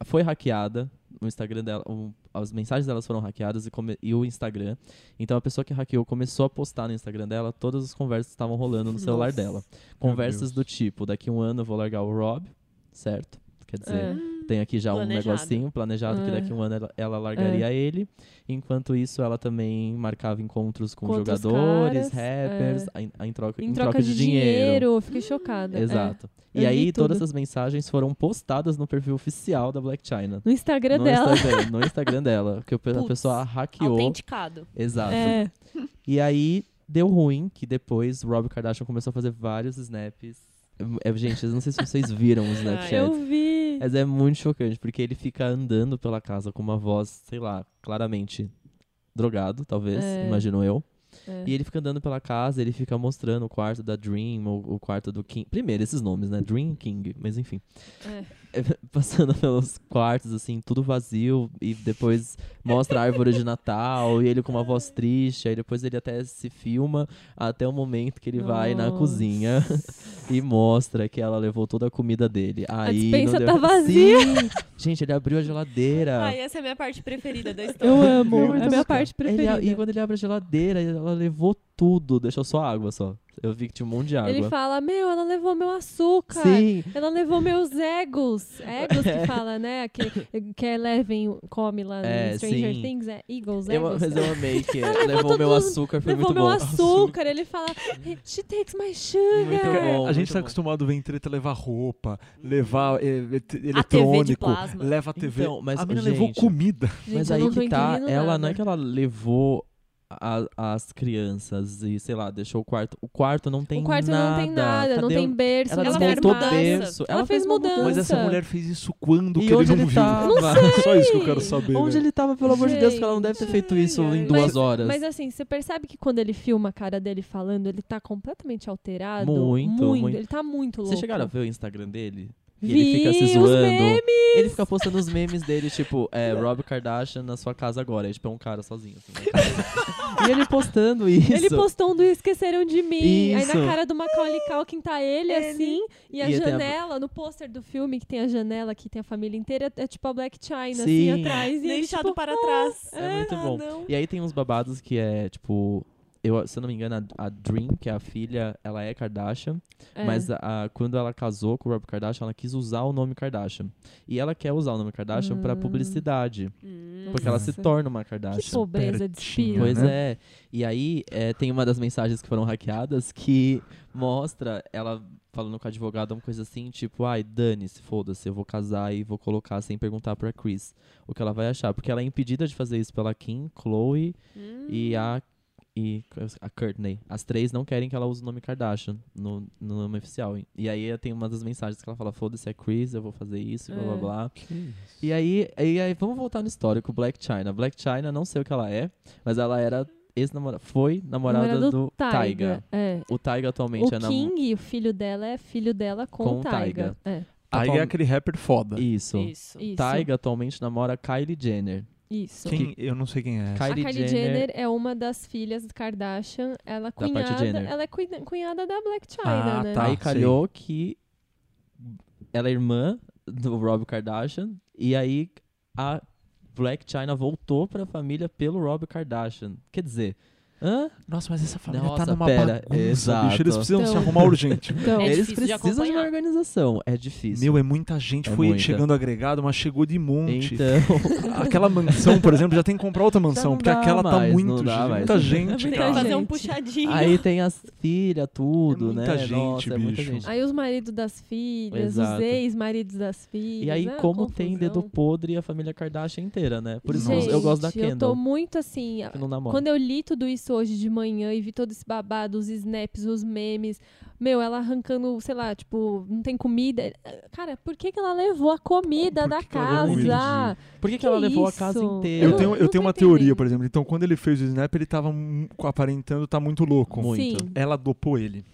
B: foi hackeada. O Instagram dela, o- as mensagens delas foram hackeadas e, come- e o Instagram. Então a pessoa que hackeou começou a postar no Instagram dela todas as conversas que estavam rolando no celular
C: Nossa.
B: dela. Conversas do tipo: daqui um ano eu vou largar o Rob, certo? Quer dizer,
A: É.
B: tem aqui já um
C: Planejado.
B: negocinho planejado que
A: É.
B: daqui um ano ela, ela largaria ele. Enquanto isso, ela também marcava encontros com, jogadores,
A: caras,
B: rappers,
A: é.
B: em, em troca,
A: Em troca de dinheiro, eu fiquei chocada. é.
B: Exato.
A: Eu
B: E aí, todas essas mensagens foram postadas no perfil oficial da Black China.
A: No Instagram
B: no
A: dela.
B: Instagram, no Instagram dela. Que pe- a pessoa hackeou.
C: Autenticado.
B: Exato.
A: É.
B: E aí, deu ruim que depois o Rob Kardashian começou a fazer vários snaps. É, gente, eu não sei se vocês viram o (laughs) Snapchat.
A: Eu vi.
B: Mas é muito chocante, porque ele fica andando pela casa com uma voz, sei lá, claramente drogado, talvez,
A: É.
B: imagino eu.
A: É.
B: E ele fica andando pela casa, ele fica mostrando o quarto da Dream, o, o quarto do King. Primeiro, esses nomes, né? Dream King, mas enfim.
A: É. (laughs)
B: Passando pelos quartos, assim, tudo vazio, e depois mostra a árvore de Natal, e ele com uma voz triste, aí depois ele até se filma até o momento que ele vai na
A: Nossa.
B: cozinha (laughs) e mostra que ela levou toda a comida dele. Aí não
A: tá (laughs)
B: deu-
A: vazia.
B: Sim! Gente, ele abriu a geladeira.
C: Ai, essa é a minha parte preferida da história.
A: Eu amo. É a minha parte
B: Ele-
A: preferida.
B: e quando ele abre a geladeira, ela levou tudo, deixou só água só. Eu vi que tinha um monte de água.
A: Ele fala, meu, ela levou meu açúcar.
B: Sim,
A: Ela levou meus egos. Egos que (laughs) fala, né? Que, que Eleven come lá
B: É,
A: no Stranger
B: sim.
A: Things. É Eagles,
B: eu,
A: egos.
B: mas eu amei que (laughs)
A: Ela levou
B: levou meu açúcar, foi
A: Levou
B: muito
A: meu
B: bom.
A: açúcar. Ele fala, (laughs) she takes my sugar.
B: Muito bom,
D: a gente
B: muito
D: tá
B: bom.
D: acostumado a ver em treta levar roupa, levar eh,
C: de
D: eletrônico, leva a TV.
B: Então, mas,
D: a menina
B: gente,
D: levou comida.
A: Gente,
B: Mas aí que tá, ela
A: nada.
B: não é que ela levou a- as crianças e, sei lá, deixou o quarto. O quarto não tem
A: O quarto
B: nada.
A: não tem nada, não
B: Cadê
A: tem
B: o-
A: berço,
B: Ela
A: não
C: Ela
A: tem
C: fez
B: berço.
A: Ela fez mudança.
D: Mas essa mulher fez isso quando
B: E
D: que ele
B: onde
D: não
B: ele
D: viu?
B: tava? Não
D: Só isso que eu quero saber.
B: Onde
D: velho.
B: ele tava, pelo amor de Deus, que ela não deve ter feito isso em
A: Mas-
B: duas horas.
A: Mas assim, você percebe que quando ele filma a cara dele falando, ele tá completamente alterado?
B: Muito, muito.
A: Ele tá muito louco.
B: Vocês chegaram a ver o Instagram dele? E
A: Vi
B: ele fica se
A: os
B: zoando.
A: memes!
B: Ele fica postando os memes dele, tipo, é, (laughs) Rob Kardashian na sua casa agora. Aí, tipo, é um cara sozinho, assim, na casa. e ele postando isso.
A: Ele postou um do Esqueceram de Mim. Aí
B: Isso.
A: na cara do Macaulay Culkin tá ele, assim. E a
B: E a-
A: janela, no pôster do filme, que tem a janela, que tem a família inteira, é tipo a Black China, assim,
B: Sim.
A: atrás. E ele,
C: Deixado
A: tipo,
C: para trás.
B: É muito bom.
C: não.
B: E aí tem uns babados que é, tipo... Eu, se eu não me engano, a, a Dream, que é a filha, ela é Kardashian.
A: é.
B: Mas a, a- quando ela casou com o Rob Kardashian, ela quis usar o nome Kardashian. E ela quer usar o nome Kardashian pra
A: Hum.
B: publicidade.
C: Hum.
B: Porque ela se
A: Nossa.
B: torna uma
A: Que
B: Kardashian.
A: pobreza de espírito.
B: Pois
D: né?
B: é. E aí, é, tem uma das mensagens que foram hackeadas que mostra ela falando com a advogada uma coisa assim, tipo, ai, dane-se, foda-se, eu vou casar e vou colocar sem perguntar pra Chris o que ela vai achar. Porque ela é impedida de fazer isso pela Kim, Chloe
C: Hum.
B: e a e a Courtney. As três não querem que ela use o nome Kardashian no, no nome oficial. E aí tem uma das mensagens que ela fala, foda-se, é Chris, eu vou fazer isso, e blá blá
A: É.
B: blá. E aí, e aí, vamos voltar no histórico, Black China. Black China, não sei o que ela é, mas ela era ex-namorada, foi namorada
A: Namorado
B: do Taiga.
A: É.
B: O Taiga atualmente
A: O
B: é nam-
A: King, o filho dela, é filho dela com,
B: Com
A: o Taiga.
B: Taiga.
A: É.
D: É aquele rapper foda.
B: Isso.
C: Isso.
A: Isso.
B: Taiga atualmente namora Kylie Jenner.
A: Isso.
D: Quem, eu não sei quem é.
B: Kylie
A: a Kylie
B: Jenner-
A: Jenner, é uma das filhas de Kardashian. Ela é cunhada,
B: Jenner.
A: ela é cunha- cunhada da Black China,
D: Ah,
A: né?
D: tá.
B: aí
D: sei.
B: calhou que ela é irmã do Rob Kardashian. E aí a Black China voltou pra família pelo Rob Kardashian. Quer dizer, Hã?
D: Nossa, mas essa família
B: Nossa,
D: tá numa
B: pera,
D: bagunça,
B: exato.
D: bicho. Eles precisam se
A: Então-
D: arrumar urgente.
A: Então, (laughs)
C: É
B: Eles
C: difícil de
B: precisam de, uma organização. É difícil.
D: Meu, é muita gente.
B: É
D: Foi
B: muita.
D: chegando agregado, mas chegou de monte.
B: Então, (laughs)
D: Aquela mansão, por exemplo, já tem que comprar outra mansão, porque aquela tá
B: mais,
D: muito.
B: dá
D: gente,
B: mais.
D: muita
B: É
D: gente,
A: muita
D: cara.
C: Fazer um puxadinho.
B: aí tem as filhas, tudo,
D: É
B: né?
D: muita gente,
B: Nossa, é muita
D: bicho.
B: gente.
A: Aí os maridos das filhas, os
B: Exato.
A: ex-maridos das filhas.
B: E aí,
A: né?
B: como tem
A: Confusão.
B: dedo podre a família Kardashian inteira, né? Por isso
D: Gente,
B: eu gosto da
A: Eu tô
B: Kendall,
A: muito assim. Quando eu li tudo isso hoje de manhã e vi todo esse babado, os snaps, os memes, meu, ela arrancando, sei lá, tipo, não tem comida. Cara, por que, que ela levou a comida
D: Por
A: da
D: que que ela levou
A: casa?
B: Por que, que
A: que
B: ela levou a casa
A: isso?
B: inteira?
D: Eu tenho, eu tenho uma teoria,
A: entendendo.
D: por exemplo. Então, quando ele fez o Snap, ele tava aparentando tá muito louco.
B: Muito.
A: Sim.
D: Ela dopou ele.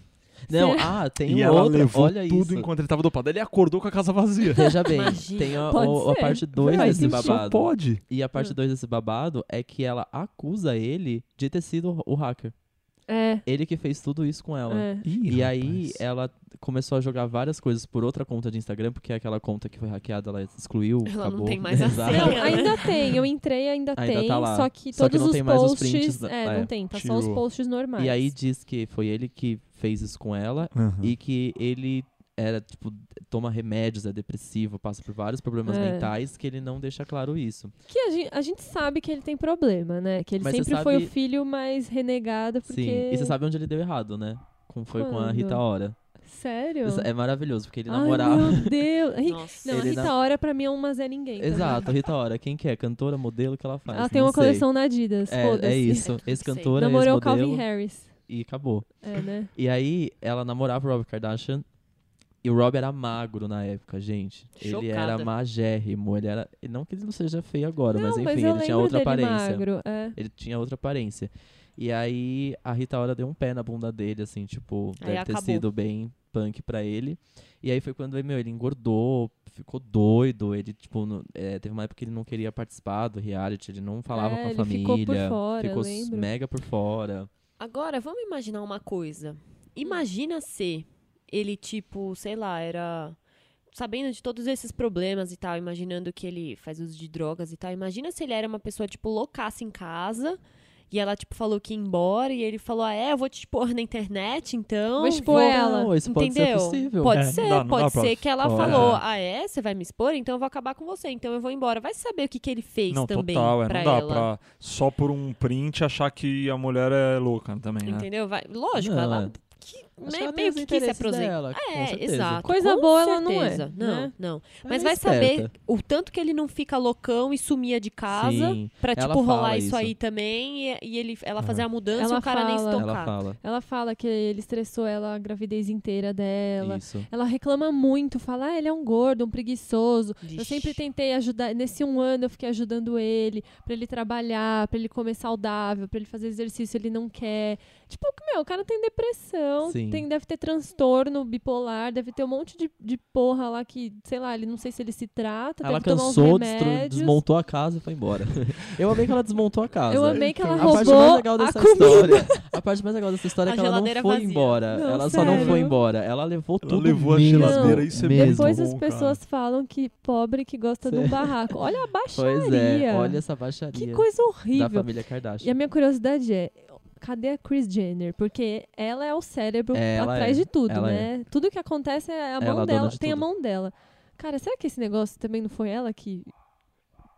B: Não, ah, tem
D: e ela
B: outra.
D: levou
B: Olha
D: tudo
B: isso.
D: enquanto ele tava dopado. Ele acordou com a casa vazia.
B: Veja bem,
C: Imagina.
B: tem a, o- a parte 2
A: Faz
B: desse.
D: Só
B: babado.
D: pode.
B: E a parte 2 desse babado é que ela acusa ele de ter sido o hacker.
A: É.
B: Ele que fez tudo isso com ela.
A: é.
D: Ih,
B: E aí
D: rapaz.
B: ela começou a jogar várias coisas por outra conta de Instagram, porque aquela conta que foi hackeada, ela excluiu,
C: Ela não
B: acabou.
C: tem mais.
A: Não,
C: né?
A: ainda (laughs) tem. Eu entrei, ainda,
B: Ainda
A: tem.
B: tá lá.
A: Só que
B: Só que
A: todos
B: não
A: os
B: tem mais os
A: posts.
B: prints
A: é,
B: é,
A: não tem. Tá só os posts normais.
B: E aí diz que foi ele que fez isso com ela
D: Aham.
B: e que ele era, tipo, toma remédios, é depressivo, passa por vários problemas
A: É.
B: mentais, que ele não deixa claro isso.
A: Que a gente, a gente sabe que ele tem problema, né? Que ele
B: Mas
A: sempre foi o
B: sabe-
A: filho mais renegado, porque...
B: Sim. E você sabe onde ele deu errado, né? Como foi com a
A: Quando?
B: Rita Ora.
A: Sério?
B: É maravilhoso, porque ele
A: Ai,
B: namorava.
A: meu Deus.
C: Nossa.
A: Não, a Rita
B: na-
A: Ora pra mim é uma Zé Ninguém. também.
B: Exato, Rita Ora. Quem que é? Cantora, modelo, o que ela faz?
A: Ela tem
B: Não
A: uma
B: sei.
A: coleção na Adidas,
B: É, é isso.
C: Sei.
B: Ex-cantora,
A: Namorou o
B: ex-modelo.
A: Calvin Harris.
B: E acabou.
A: É, né?
B: E aí, ela namorava o Rob Kardashian. E o Rob era magro na época, gente. Ele era
C: Chocada.
B: magérrimo. Ele era. Não que ele não seja feio agora,
A: não,
B: mas enfim,
A: mas
B: ele tinha outra
A: dele
B: aparência.
A: magro. É.
B: Ele tinha outra aparência. E aí, a Rita Ora deu um pé na bunda dele, assim, tipo,
C: Aí
B: deve ter
C: acabou.
B: sido bem punk pra ele. E aí foi quando, meu, ele engordou, ficou doido. Ele, tipo, no- é, teve uma época que ele não queria participar do reality, ele não falava
A: É,
B: com a família.
A: ficou por fora,
B: ficou mega por fora.
C: Agora, vamos imaginar uma coisa. Imagina se ele, tipo, sei lá, era. Sabendo de todos esses problemas e tal, imaginando que ele faz uso de drogas e tal. Imagina se ele era uma pessoa, tipo, loucaça em casa. E ela, tipo, falou que ia embora. E ele falou: Ah, é, eu vou te expor na internet, então.
A: Vou expor
C: vou-
A: ela.
B: Não, isso pode ser
C: Entendeu?
B: possível.
C: Pode
D: É,
C: ser,
D: dá-
C: pode ser que ela
B: Pode.
C: falou:
D: É.
C: Ah, é? Você vai me expor? Então eu vou acabar com você. Então eu vou embora. Vai saber o que, que ele fez
D: Não,
C: também
D: total, é.
C: pra
D: Não dá
C: ela.
D: pra só por um print achar que a mulher é louca também, né?
C: Entendeu? Vai, lógico,
B: Não,
C: ela.
B: É.
C: Meio
B: os
C: que quis se
B: com
C: É,
B: certeza.
C: exato.
A: Coisa
C: com
A: boa ela não é.
C: Não,
A: né?
C: não.
B: Ela
C: Mas
B: é
C: vai saber o tanto que ele não fica loucão e sumia de casa
B: Sim,
C: pra, tipo, rolar
B: fala
C: isso,
B: isso.
C: aí também e, e ele, ela
D: É.
C: fazer a mudança
A: Ela
C: e o cara nem se
A: fala.
C: tocar.
B: ela fala.
A: Ela fala que ele estressou ela a gravidez inteira dela.
B: Isso.
A: Ela reclama muito, fala, ah, ele é um gordo, um preguiçoso. Eu sempre tentei ajudar, nesse um ano eu fiquei ajudando ele, pra ele trabalhar, pra ele comer saudável, pra ele fazer exercício, ele não quer. Tipo, meu, o cara tem depressão,
B: Sim.
A: Tem, deve ter transtorno bipolar, deve ter um monte de, de porra lá que, sei lá, ele não sei se ele se trata,
B: Ela
A: deve tomar uns
B: cansou, destru- desmontou a casa e foi embora. (laughs) Eu amei que ela desmontou a casa.
A: Eu amei que ela
B: A parte mais
A: roubou
B: legal
A: a
B: dessa história. A parte mais legal dessa história é
C: A
B: que ela não foi
C: vazia.
B: embora.
A: Não,
B: ela só não foi
A: sério.
B: embora. Ela levou
D: Ela
B: tudo
D: levou a
B: mesmo.
D: geladeira, isso é
B: mesmo.
A: Depois
D: bom,
A: as pessoas falam que pobre que gosta de um barraco. Olha a baixaria. (laughs)
B: Pois é, olha essa baixaria
A: Que coisa
B: da
A: horrível.
B: família
A: E
B: Kardashian.
A: a minha curiosidade é, cadê a Kris Jenner? Porque ela é o cérebro
B: Ela
A: atrás
B: é.
A: de tudo,
B: Ela
A: né? Tudo que acontece é a
B: Ela é
A: mão
B: a dona
A: dela,
B: de
A: tem a
B: tudo.
A: mão dela. Cara, será que esse negócio também não foi ela que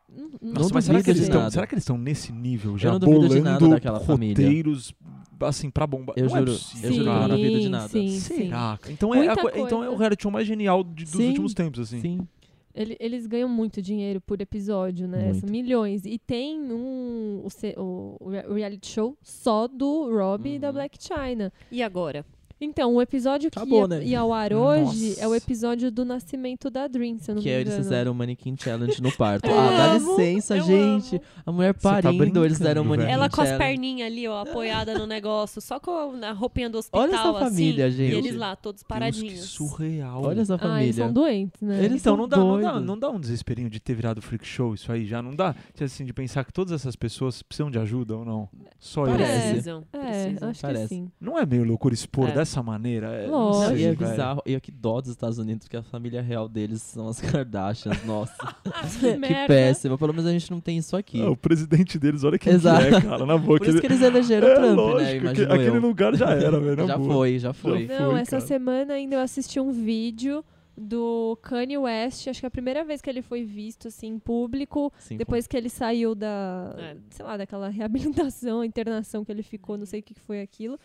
A: Não- não-
D: Nossa, mas será que, eles estão, será que eles estão nesse nível já
B: não duvido de
D: bolando
B: nada daquela família.
D: roteiros assim pra bombar?
B: Eu
D: não
B: juro,
D: é possível,
B: eu juro que eu não
D: cara.
B: duvido de nada.
A: Sim, sim.
D: Será? Então é, a então é o reality show mais genial de- dos
B: Sim.
D: últimos tempos, assim.
B: Sim.
A: Ele- eles ganham muito dinheiro por episódio, né?
B: Muito.
A: São milhões. E tem um o, o- o rea- reality show só do Rob e da
B: Uhum.
A: Black China.
C: E agora?
A: Então, o episódio que
B: Acabou,
A: ia,
B: né?
A: ia ao ar hoje
D: Nossa.
A: é o episódio do nascimento da Dream, se eu não
B: Que
A: me
B: aí
A: engano.
B: eles fizeram o Manequim Challenge no parto.
A: Eu (laughs)
B: ah, dá
A: amo,
B: licença,
C: eu
B: gente.
C: amo.
B: A mulher
D: Você tá
B: parindo, eles fizeram o
D: velho.
C: Ela com as
B: Challenge.
C: perninhas ali, ó, apoiada no negócio, só com a roupinha do hospital,
B: Olha essa família,
C: assim,
B: gente.
C: E eles lá, todos
D: Deus, que
C: paradinhos.
D: surreal.
B: Olha essa
A: Ah, eles
B: família.
A: são doentes, né?
B: Eles
D: então
B: são
D: não dá, não, dá,
B: doidos.
D: não dá um desesperinho de ter virado freak show isso aí já? Não dá? Tipo Assim, de pensar que todas essas pessoas precisam de ajuda ou não? Só
B: Parece.
D: eles.
C: Precisam,
A: É,
C: precisam.
A: acho
B: Parece.
A: que sim.
D: Não é meio loucura expor
C: É.
D: dessa dessa maneira. É,
A: Lógico.
D: Sei,
B: e é
D: velho.
B: bizarro. E é que dó dos Estados Unidos, porque a família real deles são as (laughs) Kardashians. Nossa, (laughs)
A: Que
B: que
A: merda.
B: péssimo. Pelo menos a gente não tem isso aqui.
D: Ah, o presidente deles, olha quem que
B: Exato.
D: é, cara. Na boa.
B: Por isso que eles elegeram
D: é,
B: o Trump,
D: lógico,
B: né?
D: que aquele
B: eu.
D: lugar já era, (laughs) velho.
B: Já
D: boa.
B: foi, já foi.
D: Já
A: Não,
D: foi,
A: essa
D: cara.
A: semana ainda eu assisti um vídeo do Kanye West, acho que é a primeira vez que ele foi visto assim em público,
B: Sim,
A: depois que ele saiu da,
C: É.
A: sei lá, daquela reabilitação, internação que ele ficou, não sei o que que foi aquilo.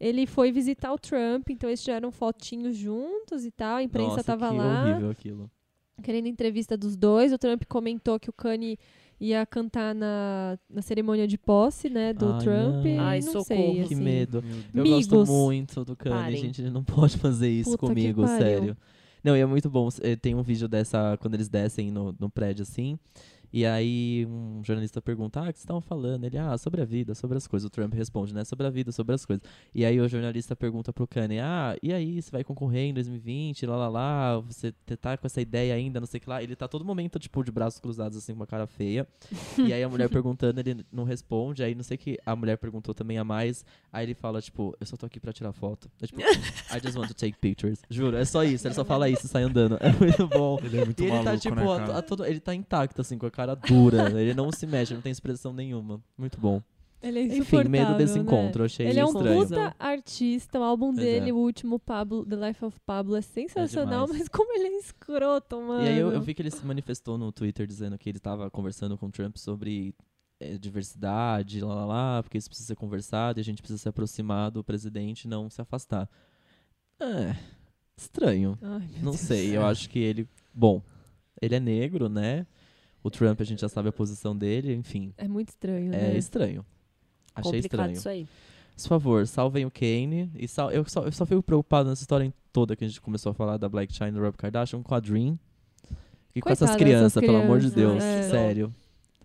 A: Ele foi visitar o Trump, então eles tiraram fotinhos juntos e tal, a imprensa
B: Nossa,
A: tava
B: que
A: lá,
B: horrível aquilo.
A: querendo entrevista dos dois. O Trump comentou que o Kanye ia cantar na, na cerimônia de posse, né, do
B: Ai,
A: Trump.
B: não.
C: Ai,
A: não
C: socorro.
A: sei,
B: Que
A: assim.
B: medo. Eu
A: Amigos.
B: gosto muito do Kanye,
C: Parem.
B: gente. Ele não pode fazer isso
A: Puta que
B: comigo, sério. Não, e é muito bom. eh, Tem um vídeo dessa, quando eles descem no, no prédio assim. E aí um jornalista pergunta, ah, o que vocês estavam falando? Ele, ah, sobre a vida, sobre as coisas. O Trump responde, né, sobre a vida, sobre as coisas. E aí o jornalista pergunta pro Kanye, ah, e aí, você vai concorrer em 2020, lá, lá, lá, você tá com essa ideia ainda, não sei o que lá. Ele tá todo momento, tipo, de braços cruzados, assim, com uma cara feia. e aí a mulher (laughs) perguntando, ele não responde, aí não sei o que, a mulher perguntou também a mais, aí ele fala, tipo, eu só tô aqui pra tirar foto. É, tipo, I just want to take pictures. Juro, é só isso, ele só fala isso e sai andando. É muito bom.
D: Ele é muito
B: E ele
D: maluco,
B: tá, tipo,
D: né,
B: a- a todo- ele tá intacto, assim, com a cara dura. ele não se mexe, não tem expressão nenhuma. Muito bom.
A: Ele é
B: Enfim, medo desse
A: né?
B: encontro, achei
A: Ele é um
B: estranho.
A: puta artista, o álbum
B: Pois
A: dele,
B: é.
A: o último Pablo, The Life of Pablo, é sensacional,
B: demais.
A: mas como ele é escroto, mano.
B: E aí eu, eu vi que ele se manifestou no Twitter dizendo que ele tava conversando com o Trump sobre eh, diversidade, lá, lá, lá, porque isso precisa ser conversado e a gente precisa se aproximar do presidente e não se afastar. É, estranho.
A: Ai,
B: Não
A: Deus.
B: sei, eu acho que ele... Bom, ele é negro, né? O Trump, a gente já sabe a posição dele, enfim.
A: É muito estranho,
B: É
A: né?
B: estranho. Achei
C: Complicado
B: estranho.
C: isso aí.
B: Por favor, salvem o Kane. E sal eu, só, eu só fico preocupado nessa história toda que a gente começou a falar da Black China e do Rob Kardashian com a Dream. E com essas crianças, pelo amor de Deus.
A: é.
B: Sério.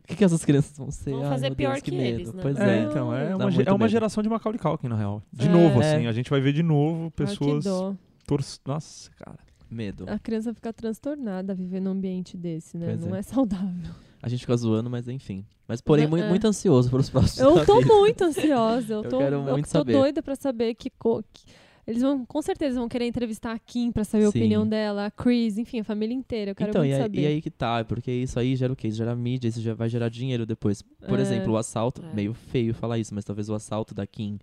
B: O que, que essas crianças vão ser?
C: Vão
B: Ai,
C: fazer
B: meu
C: pior
B: Deus,
C: que
B: medo.
C: eles, né?
B: Pois
D: É,
B: é.
D: então, é uma, é uma geração de Macaulay Culkin, na real. De
A: É.
D: novo,
B: É.
D: assim, a gente vai ver de novo pessoas...
A: que dó.
D: tor- Nossa, cara.
B: Medo.
A: A criança fica transtornada viver num ambiente desse, né?
B: Pois
A: não
B: é.
A: é. saudável.
B: A gente fica zoando, mas enfim. Mas porém, mui-
A: É.
B: muito ansioso pelos próximos
A: Eu tô muito ansiosa. Eu (laughs)
B: Eu
A: tô,
B: quero
A: eu
B: muito
A: tô
B: saber.
A: doida pra saber que, que- Eles vão, com certeza, vão querer entrevistar a Kim pra saber a
B: Sim.
A: opinião dela, a Chris, enfim, a família inteira. Eu quero
B: então,
A: muito
B: e aí,
A: saber.
B: e aí que tá, porque isso aí gera o quê? Isso gera mídia, isso já vai gerar dinheiro depois. Por
A: É.
B: exemplo, o assalto,
C: É.
B: meio feio falar isso, mas talvez o assalto da Kim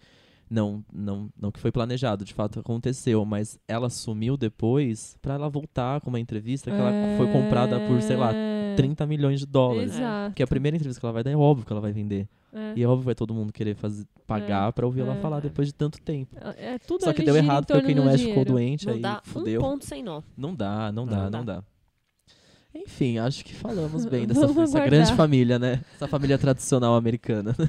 B: não, não, não que foi planejado, de fato aconteceu, mas ela sumiu depois pra ela voltar com uma entrevista que ela foi comprada por, sei lá,
A: É.
B: 30 milhões de dólares.
A: Exato.
B: Que a primeira entrevista que ela vai dar é óbvio que ela vai vender.
A: É.
B: E é óbvio que vai todo mundo querer fazer, pagar pra ouvir ela
A: É.
B: falar depois de tanto tempo.
A: É tudo
B: Só que deu errado porque o
A: torno
B: Kanye
A: do
B: West ficou doente,
C: Não
B: aí
C: dá
B: fudeu.
C: um ponto sem nó.
B: Não dá, não dá,
C: Não
B: não
C: dá.
B: dá. Enfim, acho que falamos bem (laughs) dessa, dessa grande família, né? Essa família tradicional americana. (laughs)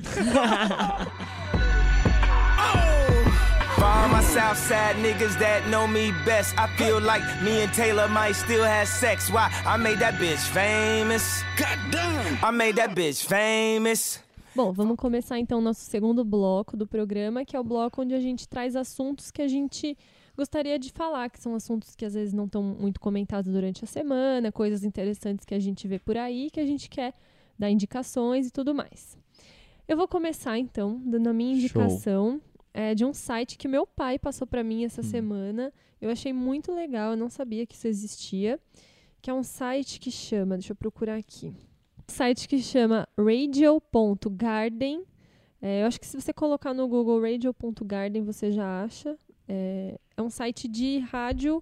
E: Southside niggas that know me best, I feel like me and Taylor might still have sex. Why? I made that bitch famous. Goddamn. I made that bitch famous.
A: Bom, vamos começar então o nosso segundo bloco do programa, que é o bloco onde a gente traz assuntos que a gente gostaria de falar, que são assuntos que às vezes não estão muito comentados durante a semana, coisas interessantes que a gente vê por aí, que a gente quer dar indicações e tudo mais. Eu vou começar então dando a minha
B: Show.
A: É, de um site que meu pai passou para mim essa
B: Hum.
A: semana. Eu achei muito legal, eu não sabia que isso existia, que é um site que chama, deixa eu procurar aqui um site que chama radio.garden. É, eu acho que se você colocar no Google radio.garden você já acha. É, é um site de rádio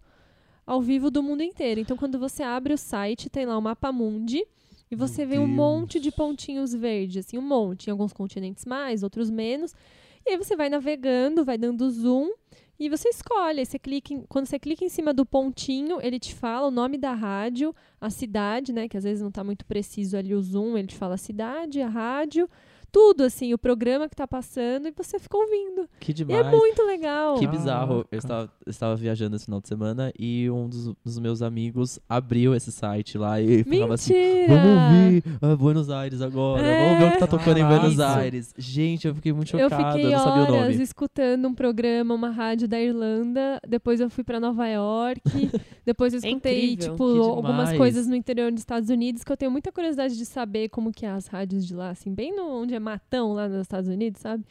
A: ao vivo do mundo inteiro. Então, quando você abre o site, tem lá o mapa mundi e você
D: Meu
A: vê um
D: Deus.
A: monte de pontinhos verdes, assim, um monte. Em alguns continentes mais, outros menos. E aí você vai navegando, vai dando zoom e você escolhe. Você clica em- quando você clica em cima do pontinho, ele te fala o nome da rádio, a cidade, né? Que às vezes não está muito preciso ali o zoom, ele te fala a cidade, a rádio, tudo assim, o programa que tá passando e você fica ouvindo.
B: que
A: E
B: demais.
A: é muito legal.
B: Que bizarro.
D: Caraca.
B: Eu estava, eu estava viajando esse final de semana e um dos, dos meus amigos abriu esse site lá e falava assim! Vamos ouvir ah, Buenos Aires agora. Vamos ver o que tá tocando em
D: Caraca.
B: Buenos Aires. Gente, eu fiquei muito
A: Eu
B: chocado. Eu,
A: fiquei
B: não sabia o nome.
A: escutando um programa, uma rádio da Irlanda. Depois eu fui pra Nova York. (laughs) depois eu
C: É
A: escutei,
C: incrível.
A: tipo, algumas coisas no interior dos Estados Unidos que eu tenho muita curiosidade de saber como que é as rádios de lá, assim, bem no, onde é matão lá nos Estados Unidos, sabe?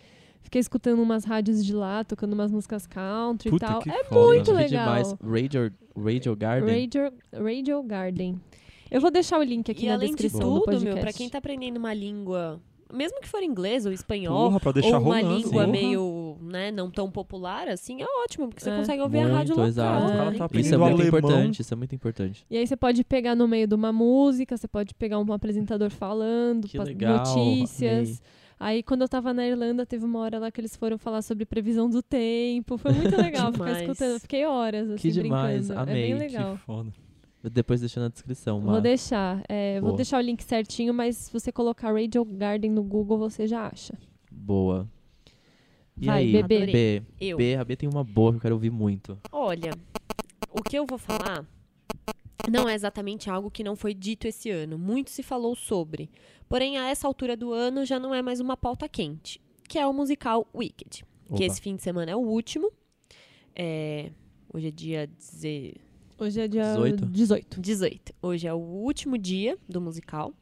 A: Fiquei escutando umas rádios de lá, tocando umas músicas country
D: Puta
A: e tal.
D: que
A: É
D: foda.
A: muito
B: Que
A: legal.
B: demais. Radio, Radio Garden.
A: Radio, Radio Garden. Eu vou deixar o link aqui
C: E
A: na
C: além de
A: descrição do
C: tudo,
A: podcast.
C: meu, pra quem tá aprendendo uma língua, mesmo que for inglês ou espanhol,
D: Porra, pra deixar
C: ou uma
D: rolando.
C: língua
D: Porra.
C: meio, né, não tão popular, assim, é ótimo, porque você
A: É.
C: consegue ouvir a
B: Muito,
C: rádio local.
B: exato.
C: Né?
D: tá
B: Isso é muito
D: alemão.
B: importante, isso é muito importante.
A: E aí você pode pegar no meio de uma música, você pode pegar um apresentador falando,
B: Que
A: pa-
B: legal,
A: notícias.
B: amei.
A: Aí quando eu tava na Irlanda, teve uma hora lá que eles foram falar sobre previsão do tempo. Foi muito (laughs) legal ficar escutando. Eu Fiquei horas assim
B: Que demais,
A: brincando.
B: amei,
A: É bem legal.
D: Que foda.
B: Depois deixa na descrição.
A: Vou
B: Má.
A: deixar. é, vou deixar o link certinho, mas se você colocar Radio Garden no Google, você já acha.
B: Boa. E
A: Vai,
B: aí,
A: bebê.
B: B?
C: Eu.
B: B, a B tem uma boa que eu quero ouvir muito.
C: Olha, o que eu vou falar não é exatamente algo que não foi dito esse ano. Muito se falou sobre. Porém, a essa altura do ano já não é mais uma pauta quente, que é o musical Wicked.
B: Opa.
C: Que esse fim de semana é o último. É, hoje é dia deze-
A: Hoje é dia
B: 18?
A: 18.
C: 18. Hoje é o último dia do musical.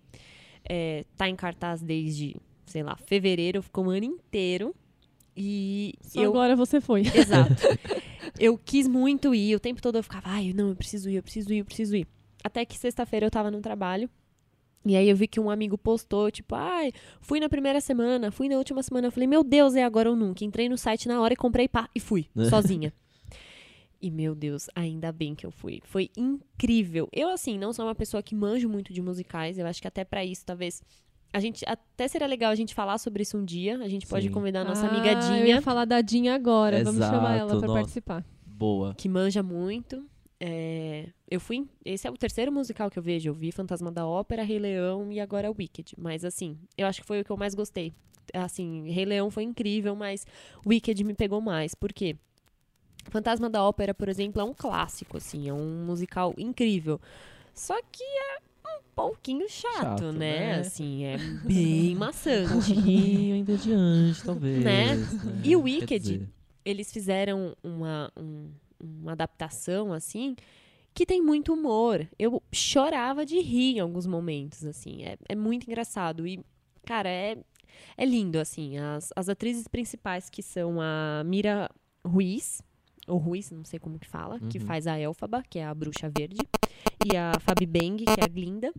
C: É, tá em cartaz desde, sei lá, fevereiro, ficou um ano inteiro. E
A: Só
C: eu
A: agora você foi. (laughs)
C: Exato. (laughs) eu quis muito ir, o tempo todo eu ficava, ai, não, eu preciso ir, eu preciso ir, eu preciso ir. Até que sexta-feira eu tava no trabalho. E aí eu vi que um amigo postou, tipo, ai, fui na primeira semana, fui na última semana. Eu falei, meu Deus, é agora ou nunca. Entrei no site na hora e comprei pá, e fui, (laughs) sozinha. E, meu Deus, ainda bem que eu fui. Foi incrível. Eu, assim, não sou uma pessoa que manjo muito de musicais. Eu acho que até pra isso, talvez. A gente. Até seria legal a gente falar sobre isso um dia. A gente pode
B: Sim.
C: convidar a nossa
A: Ah,
C: amiga
A: Eu ia
C: Dinha,
A: falar da Dinha agora. Vamos chamar ela
B: Exato,
A: pra
B: nossa.
A: participar.
B: Boa.
C: que manja muito. É, eu fui. Esse é o terceiro musical que eu vejo. Eu vi Fantasma da Ópera, Rei Leão e agora Wicked. Mas, assim, eu acho que foi o que eu mais gostei. Assim, Rei Leão foi incrível, mas Wicked me pegou mais. Por quê? Fantasma da Ópera, por exemplo, é um clássico, assim, é um musical incrível. Só que é um pouquinho chato,
B: Chato,
C: né?
B: né?
C: Assim, é bem (laughs) maçante.
B: pouquinho ainda adiante, talvez.
C: Né?
B: né?
C: E o Wicked, eles fizeram uma, um- uma adaptação, assim, que tem muito humor. Eu chorava de rir em alguns momentos, assim. É, é muito engraçado. E, cara, é, é lindo, assim. As, as atrizes principais, que são a Mira Ruiz, ou Ruiz, não sei como que fala, que
B: Uhum.
C: faz a Elfaba, que é a bruxa verde, e a Fabi Beng, que é a Glinda,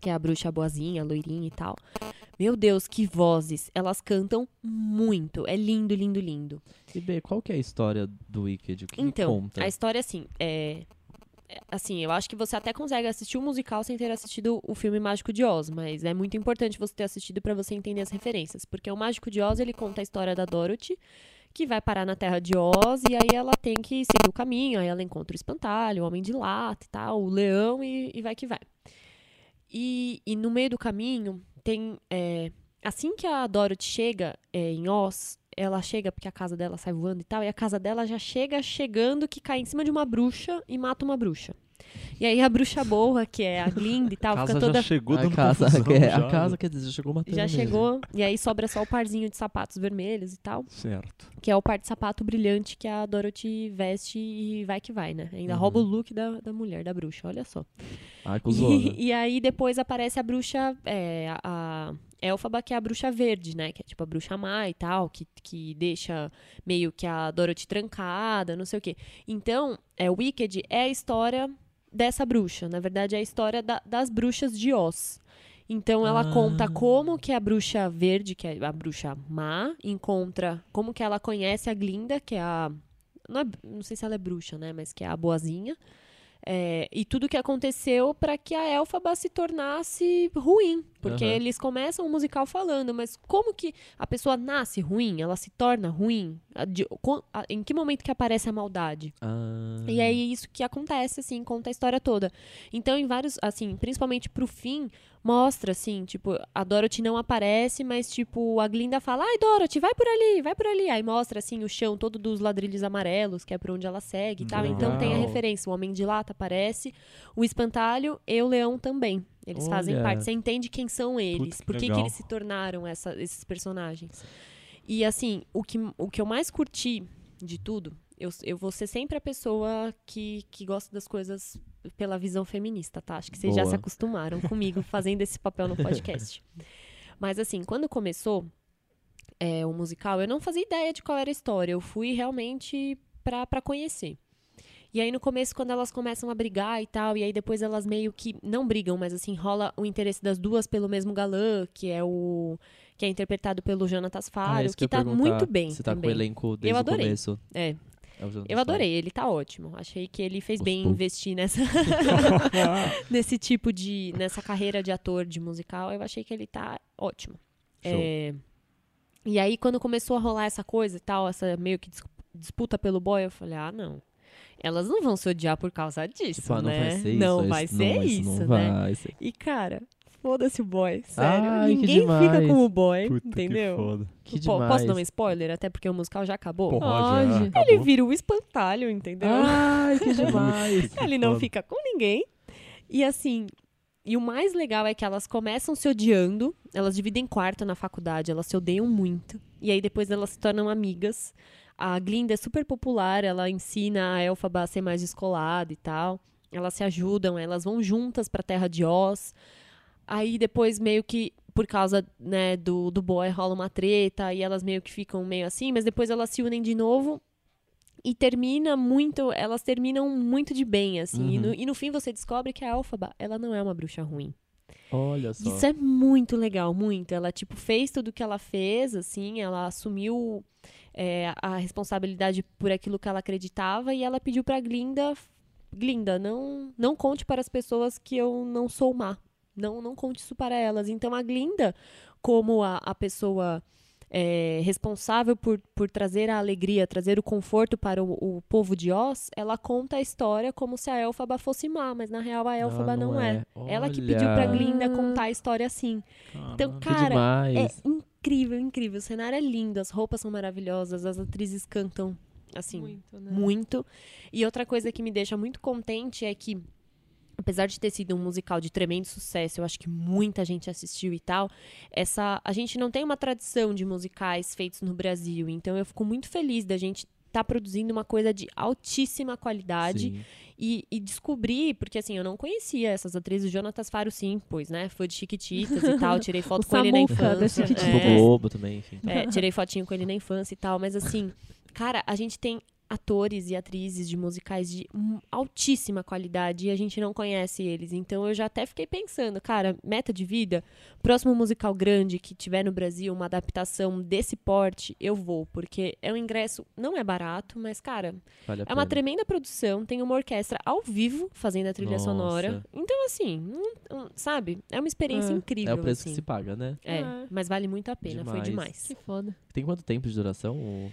C: que é a bruxa boazinha, loirinha e tal. Meu Deus, que vozes! Elas cantam muito. É lindo, lindo, lindo.
B: E B, qual que é a história do Wicked? O que, que
C: Então,
B: conta?
C: a história, assim, é... é- Assim, eu acho que você até consegue assistir o musical sem ter assistido o filme Mágico de Oz, mas é muito importante você ter assistido pra você entender as referências, porque o Mágico de Oz, ele conta a história da Dorothy, que vai parar na Terra de Oz, e aí ela tem que seguir o caminho, aí ela encontra o espantalho, o Homem de Lata e tal, o leão, e, e vai que vai. E, e no meio do caminho, tem... é, assim que a Dorothy chega é, em Oz, ela chega porque a casa dela sai voando e tal, e a casa dela já chega chegando que cai em cima de uma bruxa e mata uma bruxa. E aí a bruxa boa, que é a Glinda e tal,
D: casa
C: fica toda.
D: já chegou
B: a casa,
D: confusão (laughs)
B: é-
D: já,
B: a casa, quer dizer, já chegou matando
C: Já
B: mesmo.
C: chegou, e aí sobra só o parzinho de sapatos vermelhos e tal,
D: Certo.
C: que é o par de sapato brilhante que a Dorothy veste e vai que vai, né? Ainda
B: Uhum.
C: rouba o look da, da mulher, da bruxa, olha só.
B: Ai, (laughs) cuzona.
C: E, e aí depois aparece a bruxa, é, a, a Elfaba, que é a bruxa verde, né? Que é tipo a bruxa má e tal, que, que deixa meio que a Dorothy trancada, não sei o quê. Então, é, Wicked é a história dessa bruxa. Na verdade, é a história da- das bruxas de Oz. Então ela
B: Ah.
C: conta como que a bruxa verde, que é a bruxa má, encontra, como que ela conhece a Glinda, que é a não, é- não sei se ela é bruxa, né, mas que é a boazinha. É, e tudo que aconteceu para que a Elfaba se tornasse ruim. Porque
B: Aham.
C: eles começam o musical falando, mas como que a pessoa nasce ruim? Ela se torna ruim? Em que momento que aparece a maldade?
B: Ah,
C: E é isso que acontece, assim, conta a história toda. Então, em vários, assim, principalmente pro fim, mostra, assim, tipo, a Dorothy não aparece, mas, tipo, a Glinda fala, ai, Dorothy, vai por ali, vai por ali. Aí mostra, assim, o chão todo dos ladrilhos amarelos, que é por onde ela segue e tal. Então tem a referência. O Homem de Lata aparece, o Espantalho e o Leão também. Eles fazem
B: Olha.
C: parte. Você entende quem são eles,
D: Puta,
C: por que, que eles se tornaram essa- esses personagens. E, assim, o que, o que eu mais curti de tudo eu, eu vou ser sempre a pessoa que, que gosta das coisas pela visão feminista, tá? Acho que vocês já
B: Boa.
C: se acostumaram comigo (laughs) fazendo esse papel no podcast. Mas assim, quando começou, é, o musical, eu não fazia ideia de qual era a história. Eu fui realmente pra, pra conhecer. E aí no começo, quando elas começam a brigar e tal, e aí depois elas meio que não brigam, mas assim, rola o interesse das duas pelo mesmo galã, que é o. que é interpretado pelo Jonatas
B: Ah,
C: Faro,
B: isso
C: que
B: eu ia
C: tá muito bem.
B: Você tá
C: também.
B: com o elenco desde
C: adorei.
B: o começo.
C: É, eu
B: Faro.
C: adorei, ele tá ótimo. Achei que ele fez bem investir nessa (laughs) (laughs) nesse tipo de nessa carreira de ator de musical. Eu achei que ele tá ótimo. É, e aí quando começou a rolar essa coisa e tal, essa meio que dis- disputa pelo boy, eu falei: "Ah, não. Elas não vão se odiar por causa disso,
B: Tipo, ah, não
C: né?
B: vai ser isso.
C: não
B: isso
C: vai ser
B: não,
C: isso,
B: não
C: né?
B: vai ser.
C: E cara, foda-se o boy, sério.
B: Ai, que
C: Ninguém fica com o boy,
D: Puta
C: entendeu?
D: que foda.
B: Que demais.
C: Posso dar um spoiler? Até porque o musical já acabou.
D: Pode, já,
A: Ele
D: acabou.
C: Vira o espantalho, entendeu?
B: Ai, que (laughs) demais.
C: Ele não fica com ninguém. E assim, e o mais legal é que elas começam se odiando, elas dividem quarto na faculdade, elas se odeiam muito. E aí depois elas se tornam amigas. A Glinda é super popular, ela ensina a Elfaba a ser mais descolada e tal. Elas se ajudam, elas vão juntas pra Terra de Oz. Aí depois meio que por causa, né, do, do boy rola uma treta e elas meio que ficam meio assim, mas depois elas se unem de novo e termina muito, elas terminam muito de bem, assim. E,
B: Uhum.
C: no, e no fim você descobre que a Elfaba, ela não é uma bruxa ruim.
B: Olha só.
C: Isso é muito legal, muito. Ela, tipo, fez tudo o que ela fez, assim, ela assumiu é, a responsabilidade por aquilo que ela acreditava e ela pediu pra Glinda, Glinda, não, não conte para as pessoas que eu não sou má. Não, não conte isso para elas. Então a Glinda, como a, a pessoa é, responsável por, por trazer a alegria, trazer o conforto para o, o povo de Oz, ela conta a história como se a Elfaba fosse má, mas na real a Elfaba não, é. Ela que pediu pra
B: Olha.
C: Glinda contar a história assim. Então,
B: Que
C: cara, é incrível, incrível. O cenário é lindo, as roupas são maravilhosas, as atrizes cantam assim
A: Muito, né?
C: muito. E outra coisa que me deixa muito contente é que, apesar de ter sido um musical de tremendo sucesso, eu acho que muita gente assistiu e tal, essa a gente não tem uma tradição de musicais feitos no Brasil. Então eu fico muito feliz da gente estar produzindo uma coisa de altíssima qualidade e, e descobrir, porque assim, eu não conhecia essas atrizes, o Jonatas Faro sim, pois, né? Foi de Chiquititas e tal, tirei (laughs) foto
A: O
C: com ele na
A: da
C: infância.
B: Tipo
C: É.
B: Globo também, enfim.
C: É, tirei fotinho com ele na infância e tal, mas assim, cara, a gente tem atores e atrizes de musicais de altíssima qualidade e a gente não conhece eles. Então eu já até fiquei pensando, cara, meta de vida, próximo musical grande que tiver no Brasil, uma adaptação desse porte, eu vou, porque é um ingresso, não é barato, mas cara,
B: Vale
C: é uma tremenda produção, tem uma orquestra ao vivo fazendo a trilha
B: Nossa.
C: sonora. Então assim, hum, hum, sabe? É uma experiência
A: É.
C: incrível
B: É o preço
C: assim.
B: que se paga, né?
C: É,
A: É.
C: mas vale muito a pena, foi
B: Demais.
C: demais.
A: Que foda.
B: Tem quanto tempo de duração? o-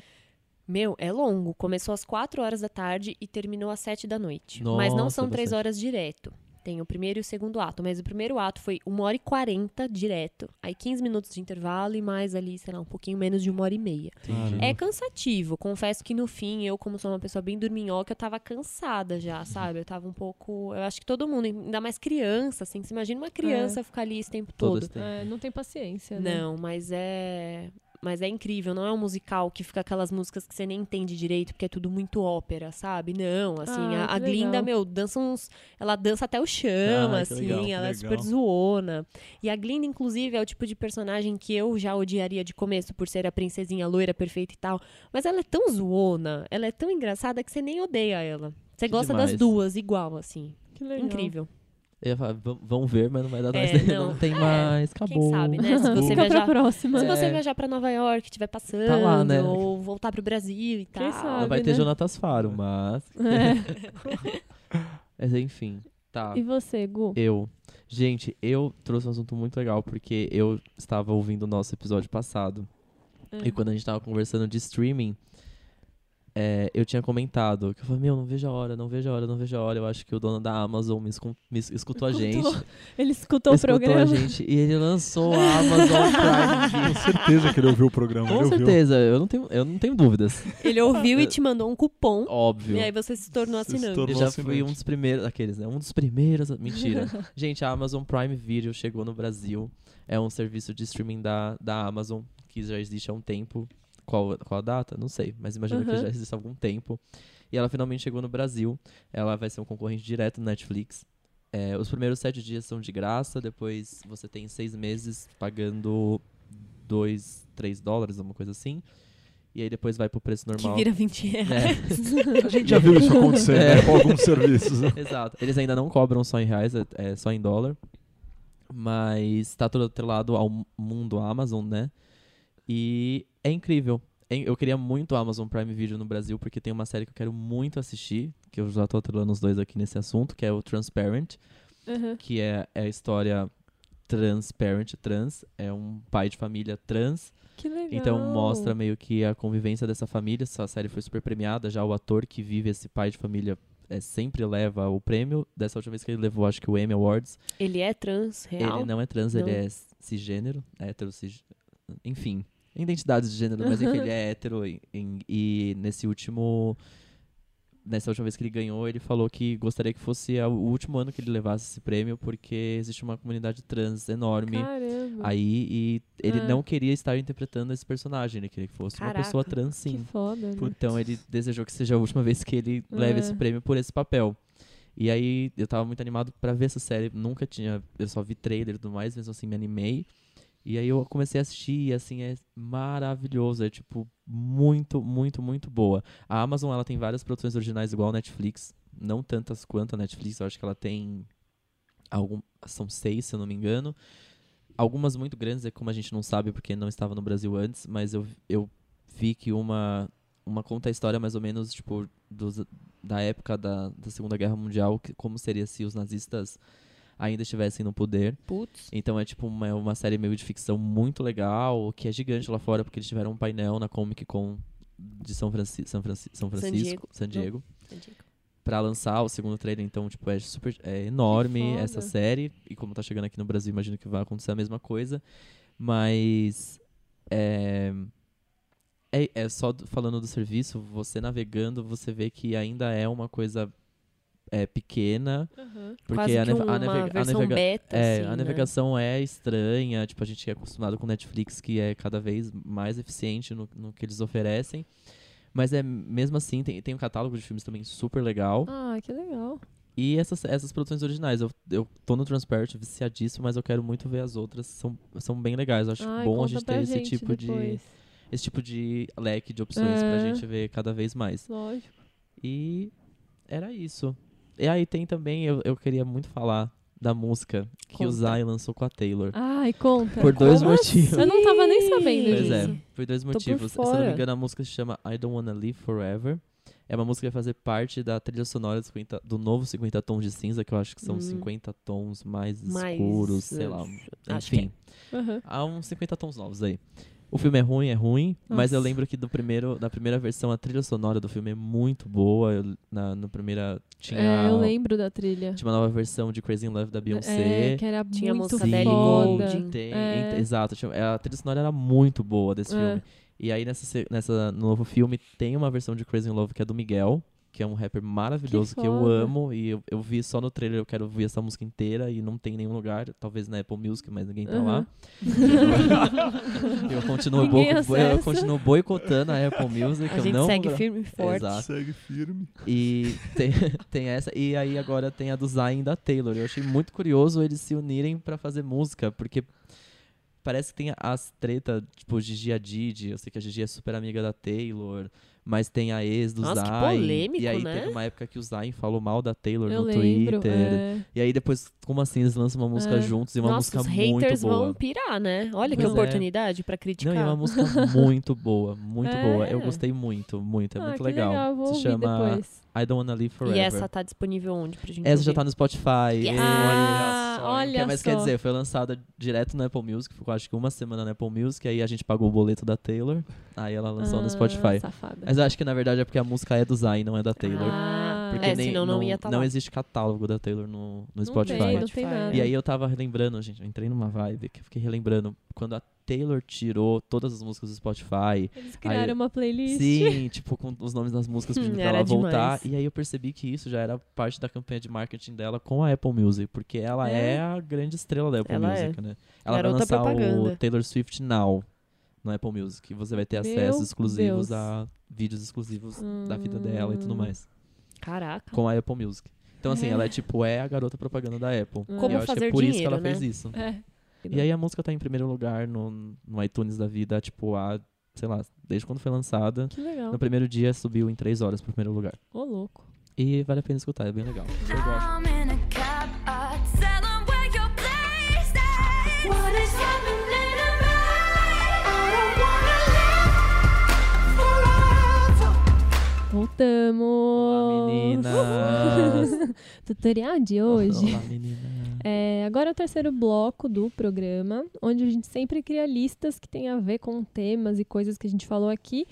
C: Meu, é longo. Começou às 4 horas da tarde e terminou às 7 da noite. mas não
B: Nossa,
C: são três
B: bastante.
C: horas direto. Tem o primeiro e o segundo ato. Mas o primeiro ato foi 1 hora e 40 direto. Aí 15 minutos de intervalo e mais ali, sei lá, um pouquinho menos de uma hora e meia.
B: Entendi.
C: É cansativo. Confesso que no fim, eu, como sou uma pessoa bem dorminhoca, eu tava cansada já, sabe? Eu tava um pouco. Eu acho que todo mundo, ainda mais criança, assim. Você imagina uma criança ficar ali esse tempo
B: Todo
C: todo.
B: esse tempo.
A: É, não tem paciência, né?
C: Não, mas é. Mas é incrível, não é um musical que fica aquelas músicas que você nem entende direito, porque é tudo muito ópera, sabe? Não, assim,
A: Ah,
C: a, a Glinda,
A: legal.
C: meu, dança uns. Ela dança até o chão,
B: Ah,
C: assim,
B: legal,
C: ela é
D: legal.
C: super zoona. E a Glinda, inclusive, é o tipo de personagem que eu já odiaria de começo por ser a princesinha loira perfeita e tal. Mas ela é tão zoona, ela é tão engraçada que você nem odeia ela. Você
B: Que
C: gosta das
B: demais.
C: duas, igual, assim.
A: Que legal.
C: Incrível.
B: Eu ia falar, "Vão- ver, mas não vai dar
C: É,
B: mais.
C: não.
B: Não, (laughs) tem
C: É,
B: mais, acabou.
C: Quem sabe, né? Se você (laughs) viajar.
A: próxima.
C: Se você
B: É.
C: viajar pra Nova York, estiver passando,
B: Tá lá, né?
C: ou voltar pro Brasil e
A: Quem
C: tal.
A: sabe?
B: Não vai ter
A: né?
B: Jonatas Faro, mas. (laughs)
A: É.
B: Mas enfim. Tá.
A: E você, Gu?
B: Eu. Gente, eu trouxe um assunto muito legal, porque eu estava ouvindo o nosso episódio passado.
A: É.
B: E quando a gente tava conversando de streaming, é, eu tinha comentado que eu falei, meu, não vejo a hora, não vejo a hora, não vejo a hora. Eu acho que o dono da Amazon me, escu- me es- escutou a gente.
A: Escutou. Ele escutou o
B: escutou
A: programa.
B: a gente e ele lançou a Amazon Prime (laughs)
D: Com certeza que ele ouviu o programa.
B: Com
D: ele ouviu.
B: certeza, eu não, tenho, eu não tenho dúvidas.
C: Ele ouviu e te mandou um cupom.
B: Óbvio.
C: E aí você se tornou
D: Se
C: assinante.
D: tornou-
B: Eu já
D: assinante.
B: fui um dos primeiros, aqueles, né? Um dos primeiros. Mentira. (laughs) Gente, a Amazon Prime Video chegou no Brasil. É um serviço de streaming da, da Amazon, que já existe há um tempo. Qual, qual a data? Não sei, mas imagino que
A: Uhum.
B: já existe há algum tempo. E ela finalmente chegou no Brasil. Ela vai ser um concorrente direto no Netflix. É, os primeiros sete dias são de graça, depois você tem seis meses pagando 2, 3 dólares, alguma coisa assim. E aí depois vai pro preço
C: Que
B: normal.
C: vira 20 reais.
B: É. (laughs)
D: A gente já viu isso acontecer,
B: É.
D: né? Com alguns serviços. né? (laughs)
B: Exato. Eles ainda não cobram só em reais, é, é só em dólar. Mas tá todo atrelado ao mundo Amazon, né? E é incrível. É- Eu queria muito Amazon Prime Video no Brasil, porque tem uma série que eu quero muito assistir, que eu já tô atrelando os dois aqui nesse assunto, que é o Transparent,
A: Aham.
B: que é, é a história transparent, trans, é um pai de família trans,
A: Que legal.
B: então mostra meio que a convivência dessa família. Essa série foi super premiada. Já o ator que vive esse pai de família é, sempre leva o prêmio. Dessa última vez que ele levou, acho que o Emmy Awards.
C: Ele é trans, real.
B: Ele não é trans, ele
C: Não.
B: é cisgênero, hétero, cis... enfim, identidades de gênero, mas enfim, ele é hétero. E, e nesse último. Nessa última vez que ele ganhou, ele falou que gostaria que fosse o último ano que ele levasse esse prêmio, porque existe uma comunidade trans enorme
A: Caramba.
B: aí e ele
A: Ah.
B: não queria estar interpretando esse personagem, ele queria que fosse uma pessoa
C: Caraca.
B: trans
A: que
B: sim.
A: foda, né?
B: Então ele desejou que seja a última vez que ele leve
A: É.
B: esse prêmio por esse papel. E aí eu tava muito animado pra ver essa série, nunca tinha, eu só vi trailer e tudo mais, mesmo assim me animei. E aí eu comecei a assistir e assim é maravilhoso, é tipo muito, muito, muito boa. A Amazon ela tem várias produções originais igual a Netflix, não tantas quanto a Netflix, eu acho que ela tem algum, são seis, se eu não me engano. Algumas muito grandes, é como a gente não sabe porque não estava no Brasil antes, mas eu, eu vi que uma uma conta a história mais ou menos tipo dos, da época da, da Segunda Guerra Mundial, que, como seria se os nazistas ainda estivessem no poder.
C: Putz.
B: Então é tipo uma, uma série meio de ficção muito legal, que é gigante lá fora, porque eles tiveram um painel na Comic Con de São, Franci São, Franci São Francisco,
C: Diego.
B: San. Diego, pra lançar o segundo trailer. Então, tipo, é super é enorme essa série. E como tá chegando aqui no Brasil, imagino que vai acontecer a mesma coisa. Mas é, é, é só do- falando do serviço, você navegando, você vê que ainda é uma coisa é, pequena.
A: Aham.
B: Porque a,
C: que
B: nave-
C: uma
B: a, a navega-
C: beta,
B: é,
C: assim,
B: a
C: né?
B: navegação é estranha, tipo, a gente é acostumado com Netflix, que é cada vez mais eficiente no, no que eles oferecem. Mas é mesmo assim, tem, tem um catálogo de filmes também super legal.
A: Ah, que legal.
B: E essas, essas produções originais, eu, eu tô no Transparent viciadíssimo, mas eu quero muito ver as outras, são, são bem legais. Eu acho
A: Ai,
B: bom a gente
A: pra
B: ter esse
A: gente
B: tipo de
A: depois.
B: esse tipo de leque de opções pra
A: É.
B: gente ver cada vez mais.
A: Lógico.
B: E era isso. E aí tem também, eu, eu queria muito falar da música que o. Zay lançou com a Taylor.
A: Ai, conta.
B: Por dois
C: Como
B: motivos.
A: Eu não tava nem sabendo
B: Pois
A: disso.
B: é, por dois
C: por
B: motivos. Se eu não me engano, a música se chama I Don't Wanna Live Forever. É uma música que vai fazer parte da trilha sonora do, 50 do novo 50 Tons de Cinza, que eu acho que são
C: Hum.
B: 50 tons mais,
C: Mais,
B: escuros, sei lá.
C: acho que é.
B: Enfim,
A: Aham.
B: há uns 50 tons novos aí. O filme é ruim, é ruim, mas eu
A: Nossa.
B: lembro que do primeiro, da primeira versão, a trilha sonora do filme é muito boa. Eu, na, no primeira tinha,
A: É, eu lembro da trilha.
B: tinha uma nova versão de Crazy in Love da Beyoncé.
A: É, que era
C: Tinha a
A: muito
C: música da Ellie
A: foda.
B: Tem,
A: É.
B: ent- exato. tinha- A trilha sonora era muito boa desse
A: É.
B: filme. E aí, nessa, nessa, no novo filme, tem uma versão de Crazy in Love que é do Miguel, que é um rapper maravilhoso que, eu
A: foda.
B: amo. E eu, eu vi só no trailer, eu quero ouvir essa música inteira e não tem em nenhum lugar. Talvez na Apple Music, mas ninguém tá lá. (laughs) eu, continuo boi- eu continuo boicotando a Apple Music.
C: A
B: eu
C: gente
B: não
C: segue firme e forte.
B: Exato.
D: Segue firme.
B: E tem, (laughs) tem essa. E aí agora tem a do Zayn da Taylor. Eu achei muito curioso eles se unirem pra fazer música, porque parece que tem as tretas, tipo, Gigi Hadid. Eu sei que a Gigi é super amiga da Taylor, mas tem a ex do
C: Nossa, que
B: Zayn.
C: polêmico,
B: e aí
C: né?
B: teve uma época que o Zayn falou mal da Taylor
A: Eu
B: no
A: lembro.
B: Twitter.
A: é.
B: E aí depois, como assim, eles lançam uma música
A: É.
B: juntos e uma
C: Nossa,
B: música
C: os
B: muito
C: haters
B: boa.
C: vão pirar, né? Olha que
B: Pois é.
C: oportunidade pra criticar.
B: Não, é uma música muito boa, muito
A: É. (laughs)
B: boa. Eu gostei muito, muito, é
A: ah,
B: muito
A: que
B: legal.
A: legal. Vou
B: Se chama
A: depois.
B: I Don't Wanna Live Forever.
C: E essa tá disponível onde pra gente
B: Essa já
C: ouvir?
B: tá no Spotify.
C: Yes!
A: Ah,
B: Que-
A: olha
B: mas
A: só.
B: quer dizer, foi lançada direto no Apple Music, ficou acho que uma semana no Apple Music, aí a gente pagou o boleto da Taylor, aí ela lançou
A: Ah,
B: no Spotify.
A: Safada.
B: Mas eu acho que na verdade é porque a música é do Zayn, não é da Taylor.
C: Ah,
B: porque
C: é,
B: nem,
C: senão não ia tá
B: não
C: lá.
B: existe catálogo da Taylor no, no
A: Não
B: Spotify.
A: tem, não
C: Spotify.
A: tem nada.
B: E aí eu tava relembrando, gente, eu entrei numa vibe que eu fiquei relembrando quando a Taylor tirou todas as músicas do Spotify.
A: Eles criaram
B: aí-
A: uma playlist.
B: Sim, (laughs) tipo, com os nomes das músicas (laughs) pedindo pra ela voltar.
C: demais.
B: E aí eu percebi que isso já era parte da campanha de marketing dela com a Apple Music, porque ela é,
A: É?
B: a grande estrela da Apple
C: Ela
B: Music, né? Ela
C: Garota
B: vai lançar o
C: propaganda.
B: Taylor Swift Now no Apple Music. E você vai ter
A: Meu
B: acessos exclusivos
A: Deus.
B: a vídeos exclusivos da vida dela e tudo
A: Hum.
B: mais.
C: Caraca.
B: Com a Apple Music. Então, assim,
A: É.
B: ela é tipo, é a garota propaganda da Apple.
A: Como
B: e eu acho que é por isso que
C: dinheiro,
B: ela
C: né?
B: fez isso.
A: É.
B: E aí a música tá em primeiro lugar no, no iTunes da vida, tipo, há, sei lá, desde quando foi lançada.
A: Que legal.
B: No primeiro dia subiu em três horas pro primeiro lugar.
A: Ô, louco.
B: E vale a pena escutar, é bem legal. Eu gosto.
A: Voltamos.
B: Olá, meninas! (laughs)
A: Tutorial de hoje.
B: Olá, meninas!
A: É, agora é o terceiro bloco do programa, onde a gente sempre cria listas que tem a ver com temas e coisas que a gente falou aqui.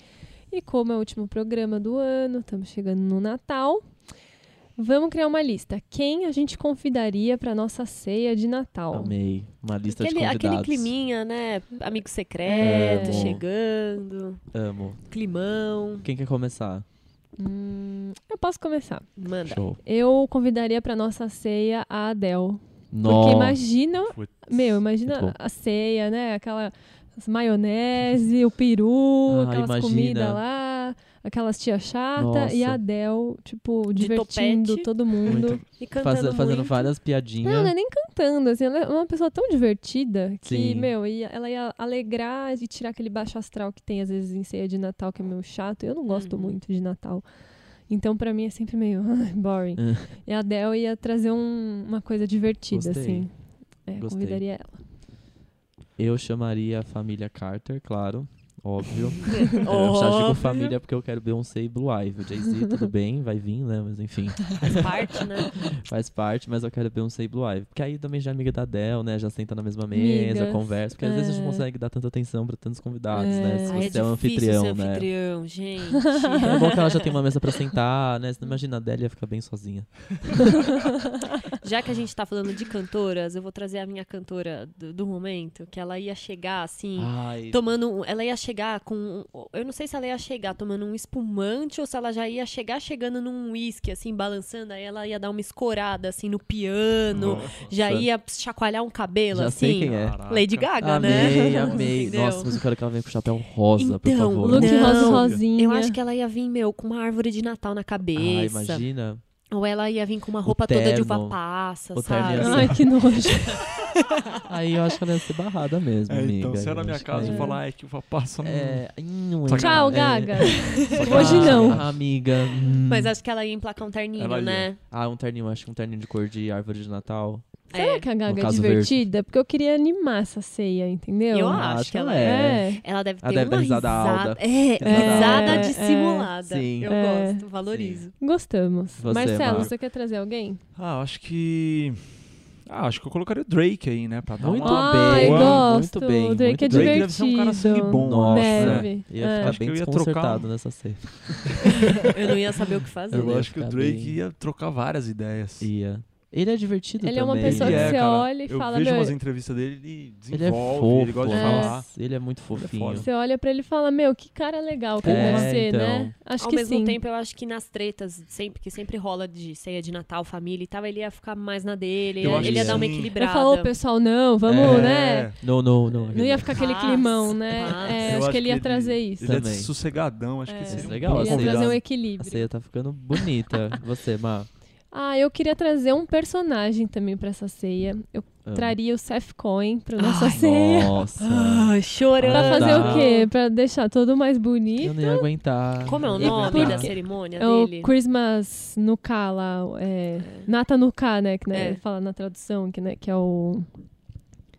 A: E como é o último programa do ano, estamos chegando no Natal, vamos criar uma lista. Quem a gente convidaria para nossa ceia de Natal?
B: Amei. Uma lista
C: Aquele,
B: de
C: aquele
B: convidados.
C: climinha, né? Amigo secreto,
B: É.
C: chegando,
B: Amo.
C: climão.
B: Quem quer começar?
A: Hum, eu posso começar.
C: Manda.
B: Show.
A: Eu convidaria para nossa ceia a Adele. Porque
B: Nossa.
A: imagina,
D: Putz.
A: meu, imagina a ceia, né? Aquela maionese, o peru,
B: Ah,
A: aquelas comidas lá, aquelas tia chata e a
B: Nossa.
A: Adele, tipo, divertindo
C: topete.
A: todo mundo.
B: Muito-
C: E cantando
B: Faz- fazendo
C: muito.
B: várias piadinhas.
A: Não, não é nem cantando, assim, ela é uma pessoa tão divertida que,
B: Sim.
A: meu, ia- ela ia alegrar e tirar aquele baixo astral que tem às vezes em ceia de Natal, que é meio chato. Eu não gosto
C: Uhum.
A: muito de Natal. Então, pra mim, é sempre meio (laughs) boring.
B: É.
A: E a Adele ia trazer um- uma coisa divertida,
B: Gostei.
A: assim. É,
B: Gostei.
A: convidaria ela.
B: Eu chamaria a família Carter, claro. Óbvio. (laughs) (laughs) Eu já digo família porque eu quero Beyoncé e Blue Ivy. O Jay-Z, tudo (laughs) bem, vai vir, né? Mas enfim,
C: Faz parte, né?
B: faz parte, mas eu quero Beyoncé e Blue Ivy. Porque aí também já é amiga da Adele, né? Já senta na mesma mesa,
A: Amigas,
B: conversa. Porque às vezes a gente
A: é.
B: não consegue dar tanta atenção pra tantos convidados,
A: É.
B: né? Se
C: Ai,
B: você é, um
C: difícil
B: anfitrião,
C: ser
B: né?
C: anfitrião, gente.
B: É bom que ela já tem uma mesa pra sentar, né? Você não imagina a Adele ia ficar bem sozinha.
C: Já que a gente tá falando de cantoras, eu vou trazer a minha cantora do, do momento, que ela ia chegar assim,
B: Ai,
C: tomando. Ela ia chegar com. Eu não sei se ela ia chegar tomando um espumante ou se ela já ia chegar chegando num uísque, assim, balançando. Aí ela ia dar uma escorada, assim, no piano. Já
B: Nossa.
C: ia chacoalhar um cabelo,
B: já
C: assim.
B: sei quem é.
D: Caraca.
C: Lady Gaga,
B: Amei,
C: né?
B: amei. (laughs)
C: Entendeu?
B: Nossa, mas eu quero que ela venha com chapéu rosa, por
C: Então,
B: favor.
A: Look
C: Não.
A: rosa rosinha.
C: Eu acho que ela ia vir, meu, com uma árvore de Natal na
B: Ah,
C: cabeça.
B: imagina.
C: Ou ela ia vir com uma roupa toda de uva passa, sabe?
B: ser-
A: Ai, que nojo. (laughs)
B: Aí eu acho que ela ia ser barrada mesmo,
D: É,
B: amiga.
D: então, se é
B: Eu
D: na minha casa, eu
B: ia-
D: falar, é que uva passa no...
B: É, hum.
A: Tchau,
B: é.
A: Gaga.
B: Ah,
A: Hoje não.
B: Amiga. hum.
C: Mas acho que ela ia emplacar um terninho,
D: Ela ia.
C: né?
B: Ah, um terninho, acho que um terninho de cor de árvore de Natal.
A: Será
C: É.
A: que a Gaga é divertida? Porque eu queria animar essa ceia, entendeu?
C: Eu acho
B: acho
C: que ela é.
B: ela
A: É.
C: Ela deve ter
B: Ela deve
C: uma
B: risada
C: risada.
B: alta. (laughs)
C: É,
B: Risada
C: risada
A: alta.
C: dissimulada.
B: Sim.
C: Eu
A: É.
C: gosto, valorizo.
A: Gostamos.
B: Você,
A: Marcelo,
B: Marco?
A: você quer trazer alguém?
D: Ah, eu acho que... Ah, acho que eu colocaria o Drake aí, né? Pra dar
B: Muito
D: uma
B: bem,
A: gosto.
B: muito bem,
A: O Drake
B: muito
A: é divertido.
D: Deve ser um cara sangue bom.
B: Nossa,
A: Deve.
B: ia
A: É.
B: ficar
D: Acho
B: bem
D: ia
B: desconcertado
D: trocar-
B: nessa ceia. (laughs)
C: Eu não ia saber o que fazer.
D: Eu
B: ia
D: acho que o Drake
B: bem-
D: ia trocar várias ideias.
B: Ia. Ele é divertido
A: Ele é uma
B: também.
A: pessoa
D: Ele
A: que
D: é,
A: você
D: cara.
A: olha e
D: eu
A: fala,
D: vejo
A: meu,
D: umas entrevistas dele, ele
B: Ele é
D: desenvolve,
B: fofo.
D: ele gosta de
A: É.
D: falar.
B: Ele é muito fofinho.
D: foda.
A: Você olha pra ele e fala, meu, que cara legal que ele
B: É,
A: deve ser,
B: então.
A: né? Acho
C: Ao
A: que
C: mesmo
A: sim.
C: tempo, eu acho que nas tretas, sempre, que sempre rola de ceia de Natal, família e tal, ele ia ficar mais na dele.
D: Eu
C: Ele,
D: acho
C: ele ia
D: que
C: dar uma
D: sim.
A: Ele
C: equilibrada.
A: falou, pessoal, não, vamos,
D: É,
A: né?
B: Não, não, não.
A: Não ia ficar aquele climão, né? É,
D: Eu
A: acho que ele ia trazer isso.
D: Ele é
B: Também.
D: sossegadão, acho
A: É.
D: que seria
B: Legal,
A: Ele ia
B: assim.
A: trazer um
D: convidado.
B: A
A: equilíbrio.
B: ceia tá ficando bonita. Você, Má.
A: Ah, eu queria trazer um personagem também pra essa ceia. Eu
B: Amo.
A: traria o Seth Cohen pra nossa
C: Ai,
A: ceia.
B: Nossa.
C: Ai, chorando.
A: Pra fazer o quê? Pra deixar tudo mais
B: Eu
A: bonito.
B: não ia aguentar.
C: Como é o nome da cerimônia
A: É o
C: dele?
A: Christmas no K lá, é, Nata no K, né? Que né,
C: É.
A: fala na tradução, que, né, que é o,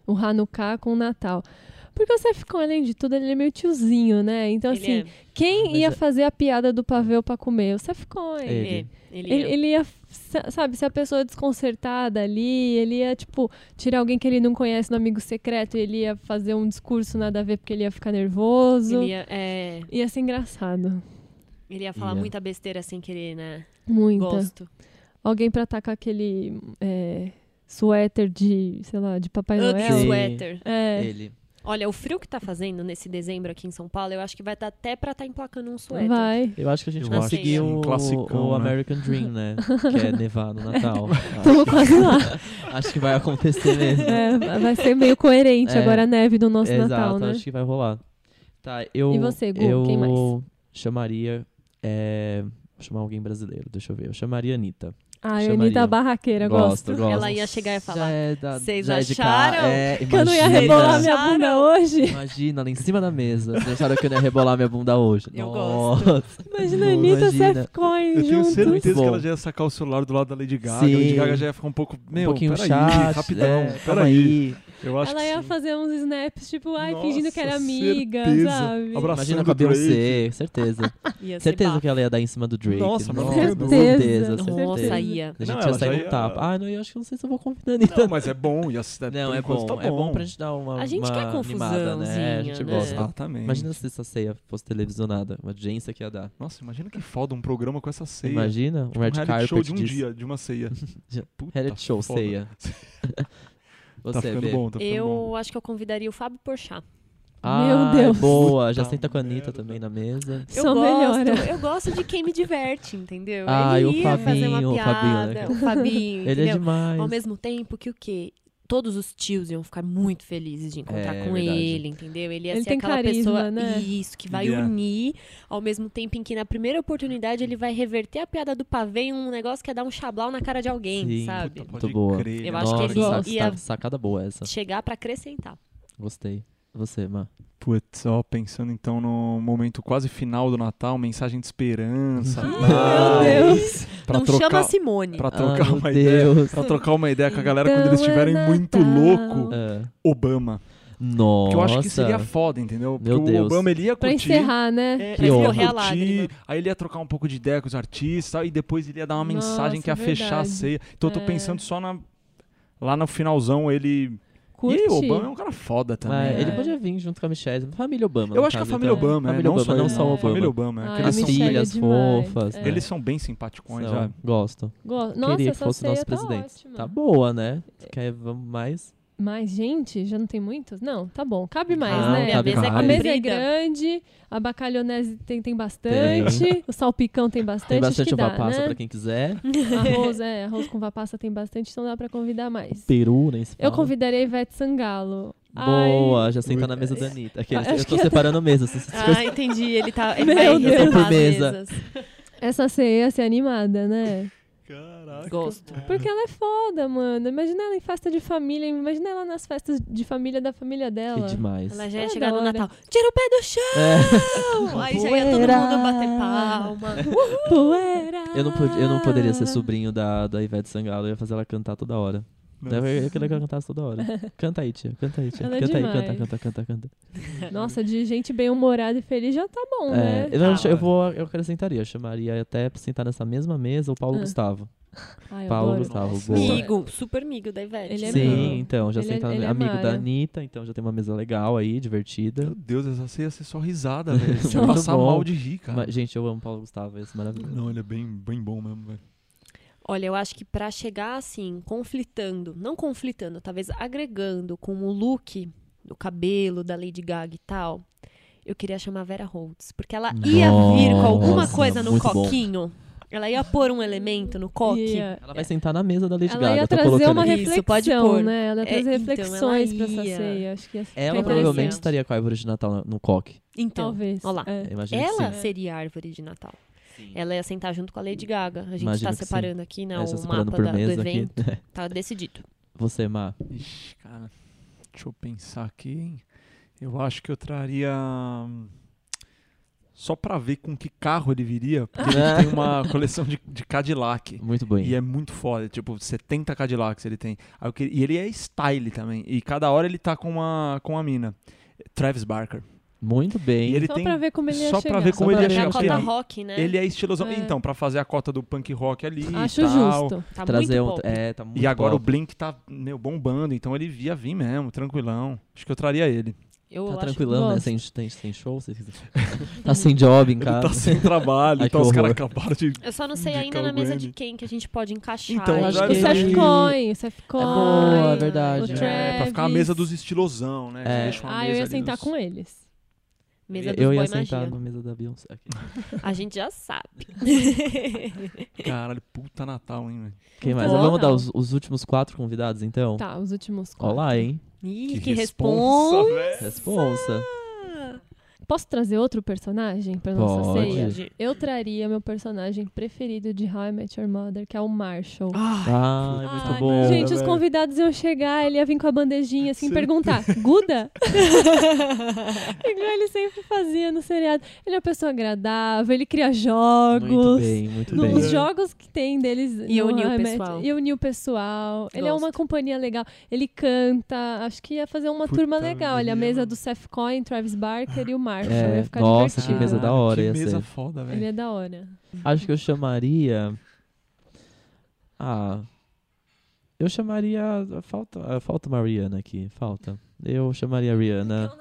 A: o Hanukkah com o Natal. Porque o Seth Cohen, além de tudo, ele é meio tiozinho, né? Então,
C: Ele
A: assim,
C: é-
A: quem
B: Mas
A: ia
B: é-
A: fazer a piada do pavê pra comer? O Seth Cohen.
B: Ele.
C: é, ele
A: Ele,
C: é.
A: ele ia, sa- sabe, se a pessoa é desconcertada ali, ele ia, tipo, tirar alguém que ele não conhece no amigo secreto e ele ia fazer um discurso nada a ver porque ele ia ficar nervoso.
C: Ele ia, é,
A: Ia ser engraçado.
C: ele ia falar
B: Ia.
C: muita besteira sem querer, né?
A: Muita.
C: Gosto.
A: Alguém pra atacar aquele é, suéter de, sei lá, de Papai
C: Ugly
A: Noel.
C: Sweater.
A: É.
B: Ele.
C: Olha, o frio que tá fazendo nesse dezembro aqui em São Paulo, eu acho que vai dar até pra tá emplacando um suéter.
A: Vai.
B: Eu acho que a gente conseguiu
D: que sim,
B: o,
D: classicão,
B: o
D: né?
B: American Dream, né? (laughs) que é nevar no Natal.
A: Estamos quase lá. (laughs)
B: acho que vai acontecer mesmo.
A: É, vai ser meio coerente
B: É.
A: agora a neve do nosso
B: Exato,
A: Natal, né?
B: acho que vai rolar. Tá, eu.
A: E você, Gu?
B: Eu
A: Quem mais?
B: chamaria. É, vou chamar alguém brasileiro, deixa eu ver. Eu chamaria a Anitta.
A: Ah, a
B: Chamaria.
A: Anitta barraqueira, gosto.
B: gosto.
C: Ela ia chegar e falar,
B: é da,
C: "Vocês
B: é
C: acharam
B: é,
A: Que eu não ia rebolar minha
C: Acharam?
A: bunda hoje.
B: Imagina, lá em cima da mesa. Vocês acharam que eu não ia rebolar minha bunda hoje?
C: Eu
B: Nossa.
C: gosto.
A: Imagina a Anitta e Cohen
D: Eu tenho certeza
B: Bom.
D: que ela já ia sacar o celular do lado da Lady Gaga.
B: Sim.
D: A Lady Gaga já ia ficar um pouco. Meu,
B: um pouquinho
D: peraí,
B: chato.
D: rapidão.
B: é,
D: peraí.
B: aí.
D: Eu acho
A: Ela
D: que
A: ia
D: sim.
A: fazer uns snaps, tipo, ai, fingindo que era
D: Nossa,
A: amiga,
D: certeza.
A: sabe?
D: Abraçando
B: Imagina com a. Beyoncé, certeza. Certeza que ela ia dar em cima do Drake.
D: Nossa,
B: Nossa, com
A: dúvida.
B: certeza,
A: Nossa,
B: certeza.
C: Ia.
B: A gente
D: Não,
B: ia sair
D: ia-
B: tapa. Ah, não, eu acho que não sei se eu vou convidar a Anitta.
D: Não, mas é bom. Ia,
B: Não,
D: por
B: é
D: enquanto
B: bom.
D: Tá
B: é bom pra gente dar uma.
C: A gente
B: uma
C: quer
B: animada, né? A gente
C: confusãozinha, né?
B: gosta.
D: Exatamente.
B: Imagina se essa ceia fosse televisionada. Uma audiência que ia dar.
D: Nossa, imagina que foda um programa com essa ceia.
B: Imagina
D: Tipo,
B: um red
D: reality
B: carpet
D: show de um
B: disso.
D: dia, de uma ceia. (laughs) Puta
B: Reality show,
D: foda.
B: ceia. (laughs)
D: Tá
B: Você,
D: ficando
B: Bê.
D: bom, tá ficando bom.
C: Eu acho que eu convidaria o Fábio Porchat.
B: Ah,
A: Deus.
B: boa. Já senta com a Anitta também na mesa.
C: Eu
A: Só
C: gosto,
A: melhora.
C: eu gosto de quem me diverte, entendeu?
B: Ah, e o
C: Ele ia fazer uma
B: Fabinho, o Fabinho,
C: piada,
B: né?
C: o Fabinho, (laughs)
B: Ele é
C: entendeu?
B: demais.
C: Ao mesmo tempo que o quê? Todos os tios iam ficar muito felizes de encontrar
B: É,
C: com
B: verdade.
C: ele, entendeu? Ele ia
A: Ele
C: ser
A: tem
C: aquela
A: carisma,
C: pessoa
A: né?
C: isso que vai
D: Ele é.
C: unir, ao mesmo tempo em que na primeira oportunidade ele vai reverter a piada do pavê em um negócio que é dar um chablau na cara de alguém,
B: Sim.
C: sabe?
D: Puta,
B: Muito boa.
D: crer,
C: Eu
D: né?
C: acho que ele ia-
B: saca- sacada boa essa.
C: Chegar pra acrescentar.
B: Gostei. Você, Má.
D: Putz, ó, pensando então no momento quase final do Natal, mensagem de esperança.
A: Meu
D: tal,
A: Deus.
D: Pra
C: Não
D: trocar,
C: chama a Simone.
D: pra
B: Ah,
D: trocar
B: meu
D: uma ideia. Pra trocar uma ideia com a galera
A: Então
D: quando eles
A: é
D: estiverem muito
A: Natal.
D: louco,
B: Ah,
D: Obama.
B: nossa.
D: Porque eu acho que seria foda, entendeu? Porque
B: Meu
D: o
B: Deus.
D: Obama ele ia
A: Pra
D: curtir.
A: encerrar, né?
D: É,
B: Que
D: ele ia
B: honra.
C: a lágrima.
D: curtir, aí ele ia trocar um pouco de ideia com os artistas tal, e depois ele ia dar uma mensagem
A: Nossa,
D: que ia fechar a
A: verdade.
D: ceia. Então eu tô
A: É.
D: pensando só na. Lá no finalzão ele.
A: Curte.
D: E o Obama é um cara foda também.
B: Mas
D: né?
B: ele podia vir junto com a Michelle. Família Obama.
D: Eu acho que a
B: caso,
D: família
B: então.
D: Obama, é,
B: Família
D: não
B: Obama, não só o
D: a
B: Obama.
D: família Obama. é
A: Ah,
D: eles, são,
A: é
B: filhas
A: demais,
B: fofas.
A: é.
D: eles são bem simpaticões
B: São.
D: já.
B: Gosto.
A: Go- Nossa,
B: Queria que fosse o nosso
A: tá
B: presidente.
A: ótima.
B: Tá boa, né? Quer, vamos mais?
A: Mas, gente, já não tem muitos? Não, tá bom. Cabe mais,
B: Ah,
A: né?
B: cabe
C: a mesa é
B: mais.
A: A mesa é grande, a bacalhonese tem, tem bastante, o salpicão tem bastante.
B: Tem bastante
A: dá,
B: passa
A: né?
B: pra quem quiser.
A: Arroz, é, arroz com uva passa tem bastante, então dá pra convidar mais.
B: Peru, nem se
A: Eu
B: fala.
A: a Ivete Sangalo.
B: Boa,
A: Ai,
B: já senta na mesa da Anitta. Aqueles, eu tô separando mesas.
C: Ah, entendi. Ele, tá, ele
A: Meu
C: vai
A: Deus.
B: Por
C: as
B: mesa.
C: mesas.
A: essa ceia ia ser animada, né?
D: Caraca.
C: Gosto.
A: Porque ela é foda, mano. Imagina ela em festa de família, imagina ela nas festas de família da família
B: Que
A: dela.
B: demais.
C: Ela já ia
A: É
C: chegar no. Natal. Tira o pé do chão!
B: É.
C: Aí já ia todo mundo bater palma. (laughs)
A: Poeira!
B: Eu não, pod- eu não poderia ser sobrinho da, da Ivete Sangalo, eu ia fazer ela cantar toda hora.
D: Nossa.
B: Eu ia querer que ela cantasse toda hora. Canta aí, tia. Canta aí, tia.
A: Ela é
B: canta aí,
A: demais.
B: canta, canta, canta, canta.
A: Nossa, de gente bem-humorada e feliz já tá bom,
B: É,
A: né?
B: eu,
D: Tá.
B: eu vou, eu acrescentaria, eu chamaria até pra sentar nessa mesma mesa o Paulo
A: Ah.
B: Gustavo. (laughs)
A: Ai, eu
B: Paulo
A: adoro.
B: Gustavo, boa.
C: Amigo, super amigo da Ivete.
A: Ele é
B: Sim,
A: amigo.
B: então, já
A: Ele é- é
B: amigo da
A: Mara.
B: Anitta, então já tem uma mesa legal aí, divertida.
D: Meu Deus, essa ceia ia ser só risada, (laughs) velho. Você passar
B: bom.
D: mal de rir, cara.
B: Mas, gente, eu amo Paulo Gustavo, esse é maravilhoso.
D: Não, ele é bem, bem bom mesmo, velho.
C: Olha, eu acho que pra chegar assim, conflitando, não conflitando, talvez agregando com o look do cabelo da Lady Gaga e tal, eu queria chamar a Vera Holtz. Porque ela ia vir com alguma coisa no
B: muito bom.
C: Ela ia pôr um elemento no coque.
A: Ia-
B: Ela vai sentar na mesa da Lady
A: Ela
B: Gaga,
A: ia
B: tô
A: trazer uma.
C: Isso,
A: reflexão,
C: pode pôr.
A: né? Ela ia
C: É,
A: trazer
C: então,
A: reflexões
C: ela
A: pra essa
C: ia.
A: ceia. Acho que ia
B: Ela provavelmente estaria com a árvore de Natal no, no coque.
C: Então,
A: Talvez.
C: Olha lá.
A: É.
C: Ela
B: sim.
C: seria a árvore de Natal. Ela ia sentar junto com a Lady Gaga. A gente
B: Imagino
C: tá separando aqui, né,
B: É,
C: o
B: separando
C: mapa
B: por
C: da- do
B: mesa aqui.
C: evento. (laughs) Tá decidido.
B: Você, Má.
D: Ixi, cara. Deixa eu pensar aqui, hein? Eu acho que eu traria. Só pra ver com que carro ele viria, porque ele tem uma (laughs) coleção de, de Cadillac.
B: Muito bem.
D: E é muito foda, tipo, 70 Cadillacs ele tem. Queria- E ele é style também. E cada hora ele tá com uma, com uma mina. Travis Barker.
B: Muito bem.
D: E ele
A: Só
D: tem-
A: pra ver como ele ia
D: só
A: chegar.
D: pra ver
B: Só
D: como
B: pra
D: ele ia
B: ver
C: É
D: chegar.
C: a cota
B: ele-
C: rock, né?
D: Ele é estilosão.
A: É.
D: Então, pra fazer a cota do punk rock ali
A: Acho
D: e tal.
A: justo.
C: Tá
B: trazer
C: muito
B: um. É, tá muito
D: E agora o
B: pop.
D: Blink tá, meu, bombando, então ele via vir mesmo, tranquilão. Acho que eu traria ele.
C: Eu
B: Tá
C: acho-
B: tranquilão, né? Sem, tem, sem show? Sem- (laughs) tá sem job em
D: Ele
B: casa.
D: tá sem trabalho, (laughs)
B: Ai,
D: então os caras acabaram de.
C: Eu só não sei ainda na
D: o
C: mesa de quem que a gente pode encaixar.
D: Então,
B: acho
A: O
B: que-
A: Seth Cohen, o Seth Cohen.
B: boa, é verdade.
A: O
B: É,
D: pra ficar a mesa dos estilosão, né?
B: É.
D: Você deixa uma
A: Ah, eu ia sentar
D: dos-
A: com eles.
C: Mesa dos
B: eu ia sentar
C: magia.
B: na mesa da Beyoncé. Aqui. (laughs)
C: A gente já sabe.
D: Caralho, puta Natal, hein, velho.
B: Quem mais?
C: Boa.
B: Vamos dar os, os últimos quatro convidados, então?
A: Tá, os últimos quatro.
B: Olá, hein?
C: Ih, que,
D: responsa,
C: responsa.
B: Responsa.
A: Posso trazer outro personagem pra nossa
B: Pode.
A: ceia? Eu traria meu personagem preferido de How I Met Your Mother, que é o Marshall.
B: Ah, é muito
A: Ai,
B: bom.
A: Gente, os convidados iam chegar, ele ia vir com a bandejinha assim
D: Sim.
A: perguntar: Guda? (laughs) Igual ele sempre fazia no seriado. Ele é uma pessoa agradável, ele cria jogos.
B: Muito bem, muito
A: No-
B: bem.
A: Os jogos que tem deles.
C: E
A: no
C: unir o pessoal.
A: E unir o pessoal. Ele é uma
C: Gosto.
A: companhia legal. Ele canta. Acho que ia fazer uma
D: Puta
A: turma legal. Olha, a mesa do Seth Cohen, Travis Barker e o Marshall.
B: É,
A: ia ficar
B: nossa, que
A: divertido.
B: mesa da hora
D: Que
B: ia
D: mesa
B: ser.
D: foda,
A: Ele
D: velho.
A: é da hora.
B: Acho que eu chamaria. Ah. Eu chamaria. Falta, falta uma Rihanna aqui. Falta. Eu chamaria a Rihanna.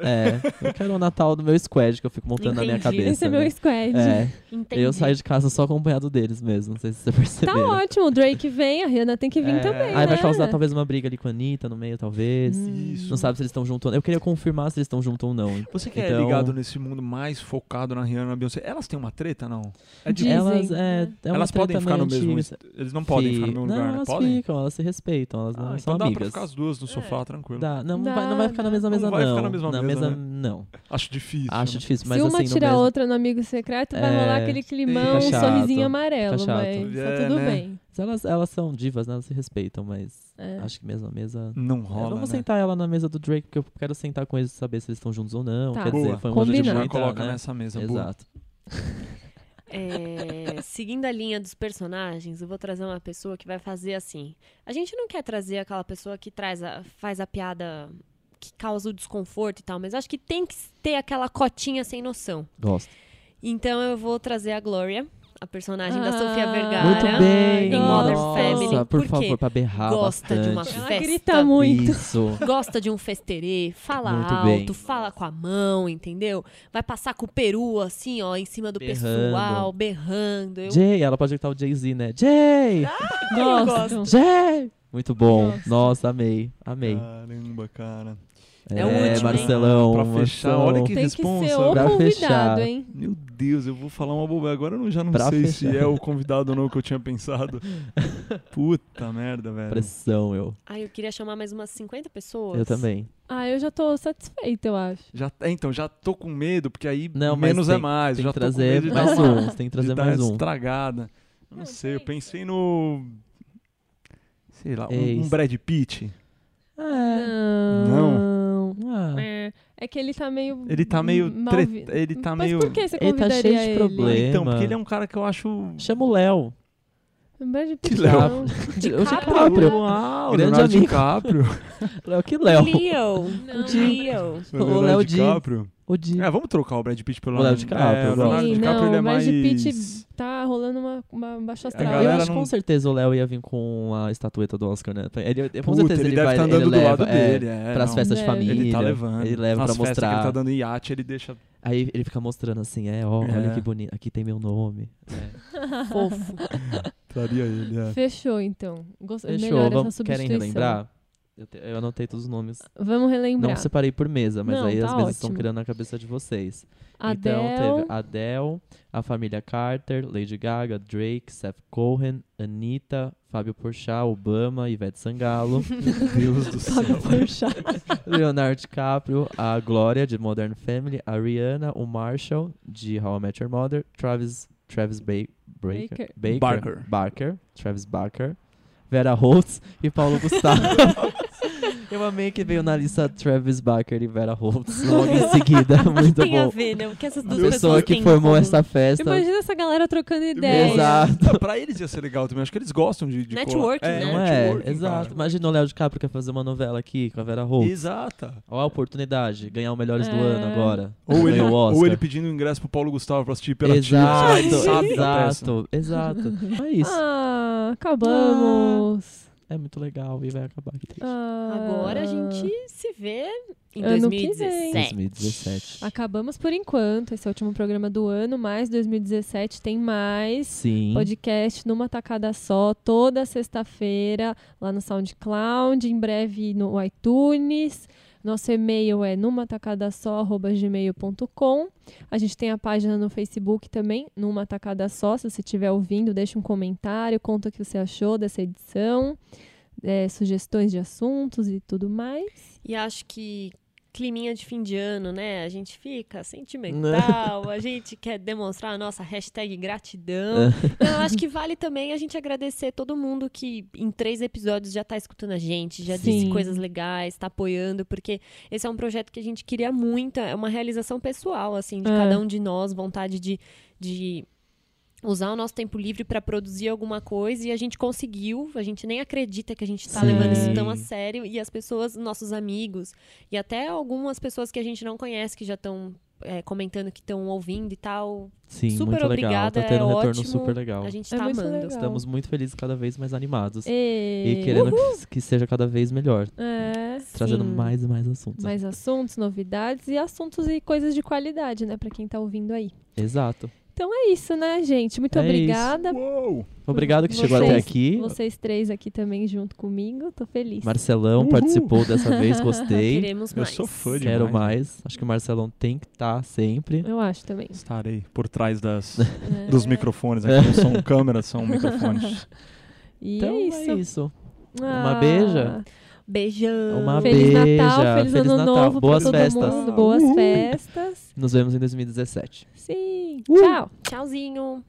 B: É, eu quero o Natal do meu squad que eu fico montando na minha
C: Entendi.
B: cabeça.
A: Esse é meu
B: né?
A: squad.
B: É,
C: Entendi.
B: eu saio de casa só acompanhado deles mesmo. Não sei se você
A: Tá
B: percebeu.
A: ótimo, o Drake vem, a Rihanna tem que vir
D: É.
A: também.
B: Aí vai
A: né?
B: causar talvez uma briga ali com a Anitta no meio, talvez.
D: Isso.
B: Não sabe se eles estão juntos ou não. Eu queria confirmar se eles estão juntos ou não.
D: Você que é
B: Então-
D: ligado nesse mundo mais focado na Rihanna e na Beyoncé, elas têm uma treta, não? É de...
A: Dizem,
B: elas, é,
A: né?
B: é
D: elas podem ficar no mesmo... Eles não podem ficar no mesmo
B: Não,
D: lugar, né?
B: elas
D: Podem?
B: ficam, elas se respeitam, elas não
D: Ah,
B: são
D: então dá pra
B: amigas.
D: ficar as duas no sofá, tranquilo.
B: Dá, não, não vai, não vai ficar na mesma
D: Não
B: mesa,
D: vai
B: não.
D: ficar na mesma mesa, né?
B: não.
D: Acho difícil.
B: Acho
D: né?
B: difícil, mas
A: Se uma
B: assim,
A: a
B: mesmo...
A: outra no amigo secreto, vai
B: É,
A: rolar aquele climão, um sorrisinho amarelo, mas
D: É,
A: tá tudo
D: né?
A: bem.
B: Elas, elas são divas, né? Elas se respeitam, mas
A: É.
B: acho que mesmo a mesa...
D: Não
B: É,
D: rola,
B: vamos
D: né?
B: sentar ela na mesa do Drake, porque eu quero sentar com eles e saber se eles estão juntos ou não.
A: Tá.
B: Quer
D: Boa.
B: dizer, foi um
A: Combinado.
D: Já coloca
B: né?
D: nessa mesa.
B: Exato. (laughs)
C: É, seguindo a linha dos personagens, eu vou trazer uma pessoa que vai fazer assim. A gente não quer trazer aquela pessoa que traz a, faz a piada que causa o desconforto e tal, mas acho que tem que ter aquela cotinha sem noção.
B: Gosto.
C: Então eu vou trazer a Glória, a personagem da
A: Ah,
C: Sofia Vergara.
B: Muito bem.
C: Em Modern
A: Nossa,
C: Family.
B: por,
C: Por
B: favor, pra berrar
C: Gosta de uma
B: bastante.
A: Ela
C: festa.
A: grita muito.
B: Isso. (laughs)
C: Gosta de um festerê, fala
B: Muito
C: alto,
B: bem.
C: fala com a mão, entendeu? Vai passar com o peru assim, ó, em cima do
B: Berrando.
C: pessoal, berrando. Eu
B: Jay, ela pode gritar o Jay-Z, né? Jay!
A: Gosto.
B: Jay! Muito bom.
A: Gosto.
B: Nossa, amei. Amei.
D: Caramba, cara.
C: É o último, hein?
B: Marcelão.
D: Pra fechar,
B: Marcelão.
D: olha que
A: Tem que
D: responsa.
A: ser o
B: Pra
A: convidado,
B: fechar.
A: hein?
D: Meu Deus, eu vou falar uma bobagem. Agora eu não- já não
B: Pra
D: sei
B: fechar.
D: se é o convidado ou não que eu tinha pensado. (laughs) Puta merda, velho.
B: Pressão, eu.
C: Ai, eu queria chamar mais umas 50 pessoas.
B: Eu também.
A: Ah, eu já tô satisfeita, eu acho.
D: Já, é, então, já tô com medo, porque aí
B: Não,
D: menos
B: tem-
D: é mais.
B: Tem
D: já
B: que
D: tô com
B: trazer mais
D: uma-
B: um. Tem que trazer mais um.
D: estragada. Eu não sei, eu pensei no... Sei lá, um,
B: Eis.
D: um Brad Pitt.
B: É.
A: Não.
B: Ah.
A: É, é que ele tá meio.
D: Ele tá meio... tre- Ele tá
A: Mas
D: meio...
A: por que você
B: Ele tá cheio de
A: ele?
B: problema.
D: Então, porque ele é um cara que eu acho...
B: Chama o Léo.
A: Brad
D: Que
A: Pitt,
D: Léo?
C: DiCaprio.
B: DiCaprio.
D: Uau,
B: Grande
D: Leonardo
B: amigo.
D: DiCaprio. (laughs)
B: Léo, que Léo?
C: Leo.
A: Não.
C: Leo.
B: O Léo Di.
D: DiCaprio.
B: O Di.
D: É, vamos trocar o Brad Pitt pelo
B: O Léo DiCaprio,
D: É, o Leonardo
A: Sim,
D: DiCaprio
A: não,
D: ele é
A: o Brad
D: mais...
A: Pitt tá rolando uma, uma baixa astral.
B: Eu acho que
D: não-
B: com certeza o Léo ia vir com a estatueta do Oscar, né? Ele, com
D: Puta,
B: certeza
D: ele,
B: ele,
D: deve
B: vai
D: estar andando
B: ele
D: do
B: leva,
D: lado
B: é,
D: dele. É,
B: pras
D: não.
B: festas de
A: Deve.
B: família.
D: Ele tá levando.
B: Ele leva
D: Nas
B: pra
D: que ele
B: mostrar.
D: tá dando iate, ele deixa...
B: Aí ele fica mostrando assim, é, ó, olha
D: É.
B: que bonito. Aqui tem meu nome. (laughs)
C: Fofo.
D: Traria ele, é.
A: Fechou, então. Gost...
B: Fechou.
A: Melhor essa
B: Vamos, querem relembrar? Eu, te- eu anotei todos os nomes.
A: Vamos relembrar.
B: Não separei por mesa, mas
A: Não,
B: aí
A: tá
B: as mesas estão
A: ótimo.
B: criando na cabeça de vocês.
A: Adele,
B: Então teve Adele, a família Carter, Lady Gaga, Drake, Seth Cohen, Anitta, Fábio Porchat, Obama, Ivete Sangalo, (laughs)
D: Meu Deus do céu.
A: Fábio Porchat. (laughs)
B: Leonardo DiCaprio, a Glória de Modern Family, a Rihanna, o Marshall de How I Met Your Mother, Travis Travis ba Baker,
A: Baker.
D: Barker.
B: Barker, Travis Barker, Vera Holtz e Paulo Gustavo. (laughs) Eu amei que veio na lista Travis Barker e Vera Holtz (laughs) logo em seguida. Muito
C: tem a
B: bom.
C: ver, né? O que essas
B: A
C: duas
B: pessoa
C: pessoas
B: que
C: têm em
B: formou essa festa.
A: Imagina essa galera trocando ideia.
B: Exato.
D: pra eles ia ser legal também. Acho que eles gostam de. de
C: Networking,
D: colar.
C: né?
B: Não é?
D: networking,
B: Exato.
D: cara.
B: Imagina o Léo DiCaprio quer fazer uma novela aqui com a Vera Holtz.
D: Exata.
B: Olha a oportunidade, ganhar o Melhores do
A: É.
B: Ano agora.
D: Ou ele, ou ele pedindo ingresso pro Paulo Gustavo pra assistir pela
B: Exato,
D: tia. Sabe
B: exato, exato. É isso.
A: Ah, acabamos.
B: É muito legal e vai acabar aqui. triste.
A: Ah,
C: Agora a gente se vê em
A: Ano que
C: 2017.
B: 2017.
A: Acabamos por enquanto. Esse é o último programa do ano, mas 2017 tem mais.
B: Sim.
A: Podcast numa tacada só, toda sexta-feira, lá no SoundCloud, em breve no iTunes. Nosso e-mail é numatacadasó.gmail.com. A gente tem a página no Facebook também, Numa Tacada Só. Se você estiver ouvindo, deixa um comentário, conta o que você achou dessa edição, é, sugestões de assuntos e tudo mais.
C: E acho que climinha de fim de ano, né? A gente fica sentimental, a gente quer demonstrar a nossa hashtag gratidão. Então, eu acho que vale também a gente agradecer todo mundo que em três episódios já tá escutando a gente, já disse
A: Sim.
C: coisas legais, tá apoiando, porque esse é um projeto que a gente queria muito, é uma realização pessoal, assim, de
A: É.
C: cada um de nós, vontade de, de usar o nosso tempo livre para produzir alguma coisa e a gente conseguiu. A gente nem acredita que a gente tá
B: Sim.
C: levando isso tão a sério e as pessoas, nossos amigos e até algumas pessoas que a gente não conhece que já estão comentando que estão ouvindo e tal.
B: Sim,
C: Super
B: muito legal.
C: obrigada,
B: Tá tendo
C: é
B: um retorno
C: ótimo.
B: super legal.
C: A gente
A: É
C: tá amando.
A: legal.
B: Estamos muito felizes, cada vez mais animados.
A: E,
B: E querendo que, que seja cada vez melhor.
A: É,
B: Trazendo
C: Sim.
B: mais e mais assuntos.
A: mais assuntos, novidades e assuntos e coisas de qualidade, né, Pra quem tá ouvindo aí.
B: Exato.
A: Então é isso, né, gente? Muito
B: É
A: obrigada.
B: Obrigado que chegou
A: Vocês-
B: até aqui.
A: Vocês três aqui também junto comigo, tô feliz.
B: Marcelão
D: Uhul.
B: participou dessa (laughs) vez, gostei.
C: Queremos
D: Eu
C: mais.
D: sou fã de-
B: Quero
D: demais.
B: mais. Acho que o Marcelão tem que estar sempre.
A: Eu acho também.
D: Estarei por trás das, (laughs)
A: É.
D: dos microfones aqui. Não são (laughs) câmeras, são microfones.
A: E
B: então
A: é isso.
B: é isso.
A: Ah,
B: Uma beija.
C: Beijão.
B: Uma
A: Feliz
B: beija.
A: Natal, feliz,
B: Feliz
A: ano
B: Natal.
A: novo
B: Boas
A: pra todo
B: festas.
A: mundo. Boas
D: Uhul.
A: festas.
B: Nos vemos em 2017.
A: Sim.
B: Uh!
A: Tchau.
C: Tchauzinho.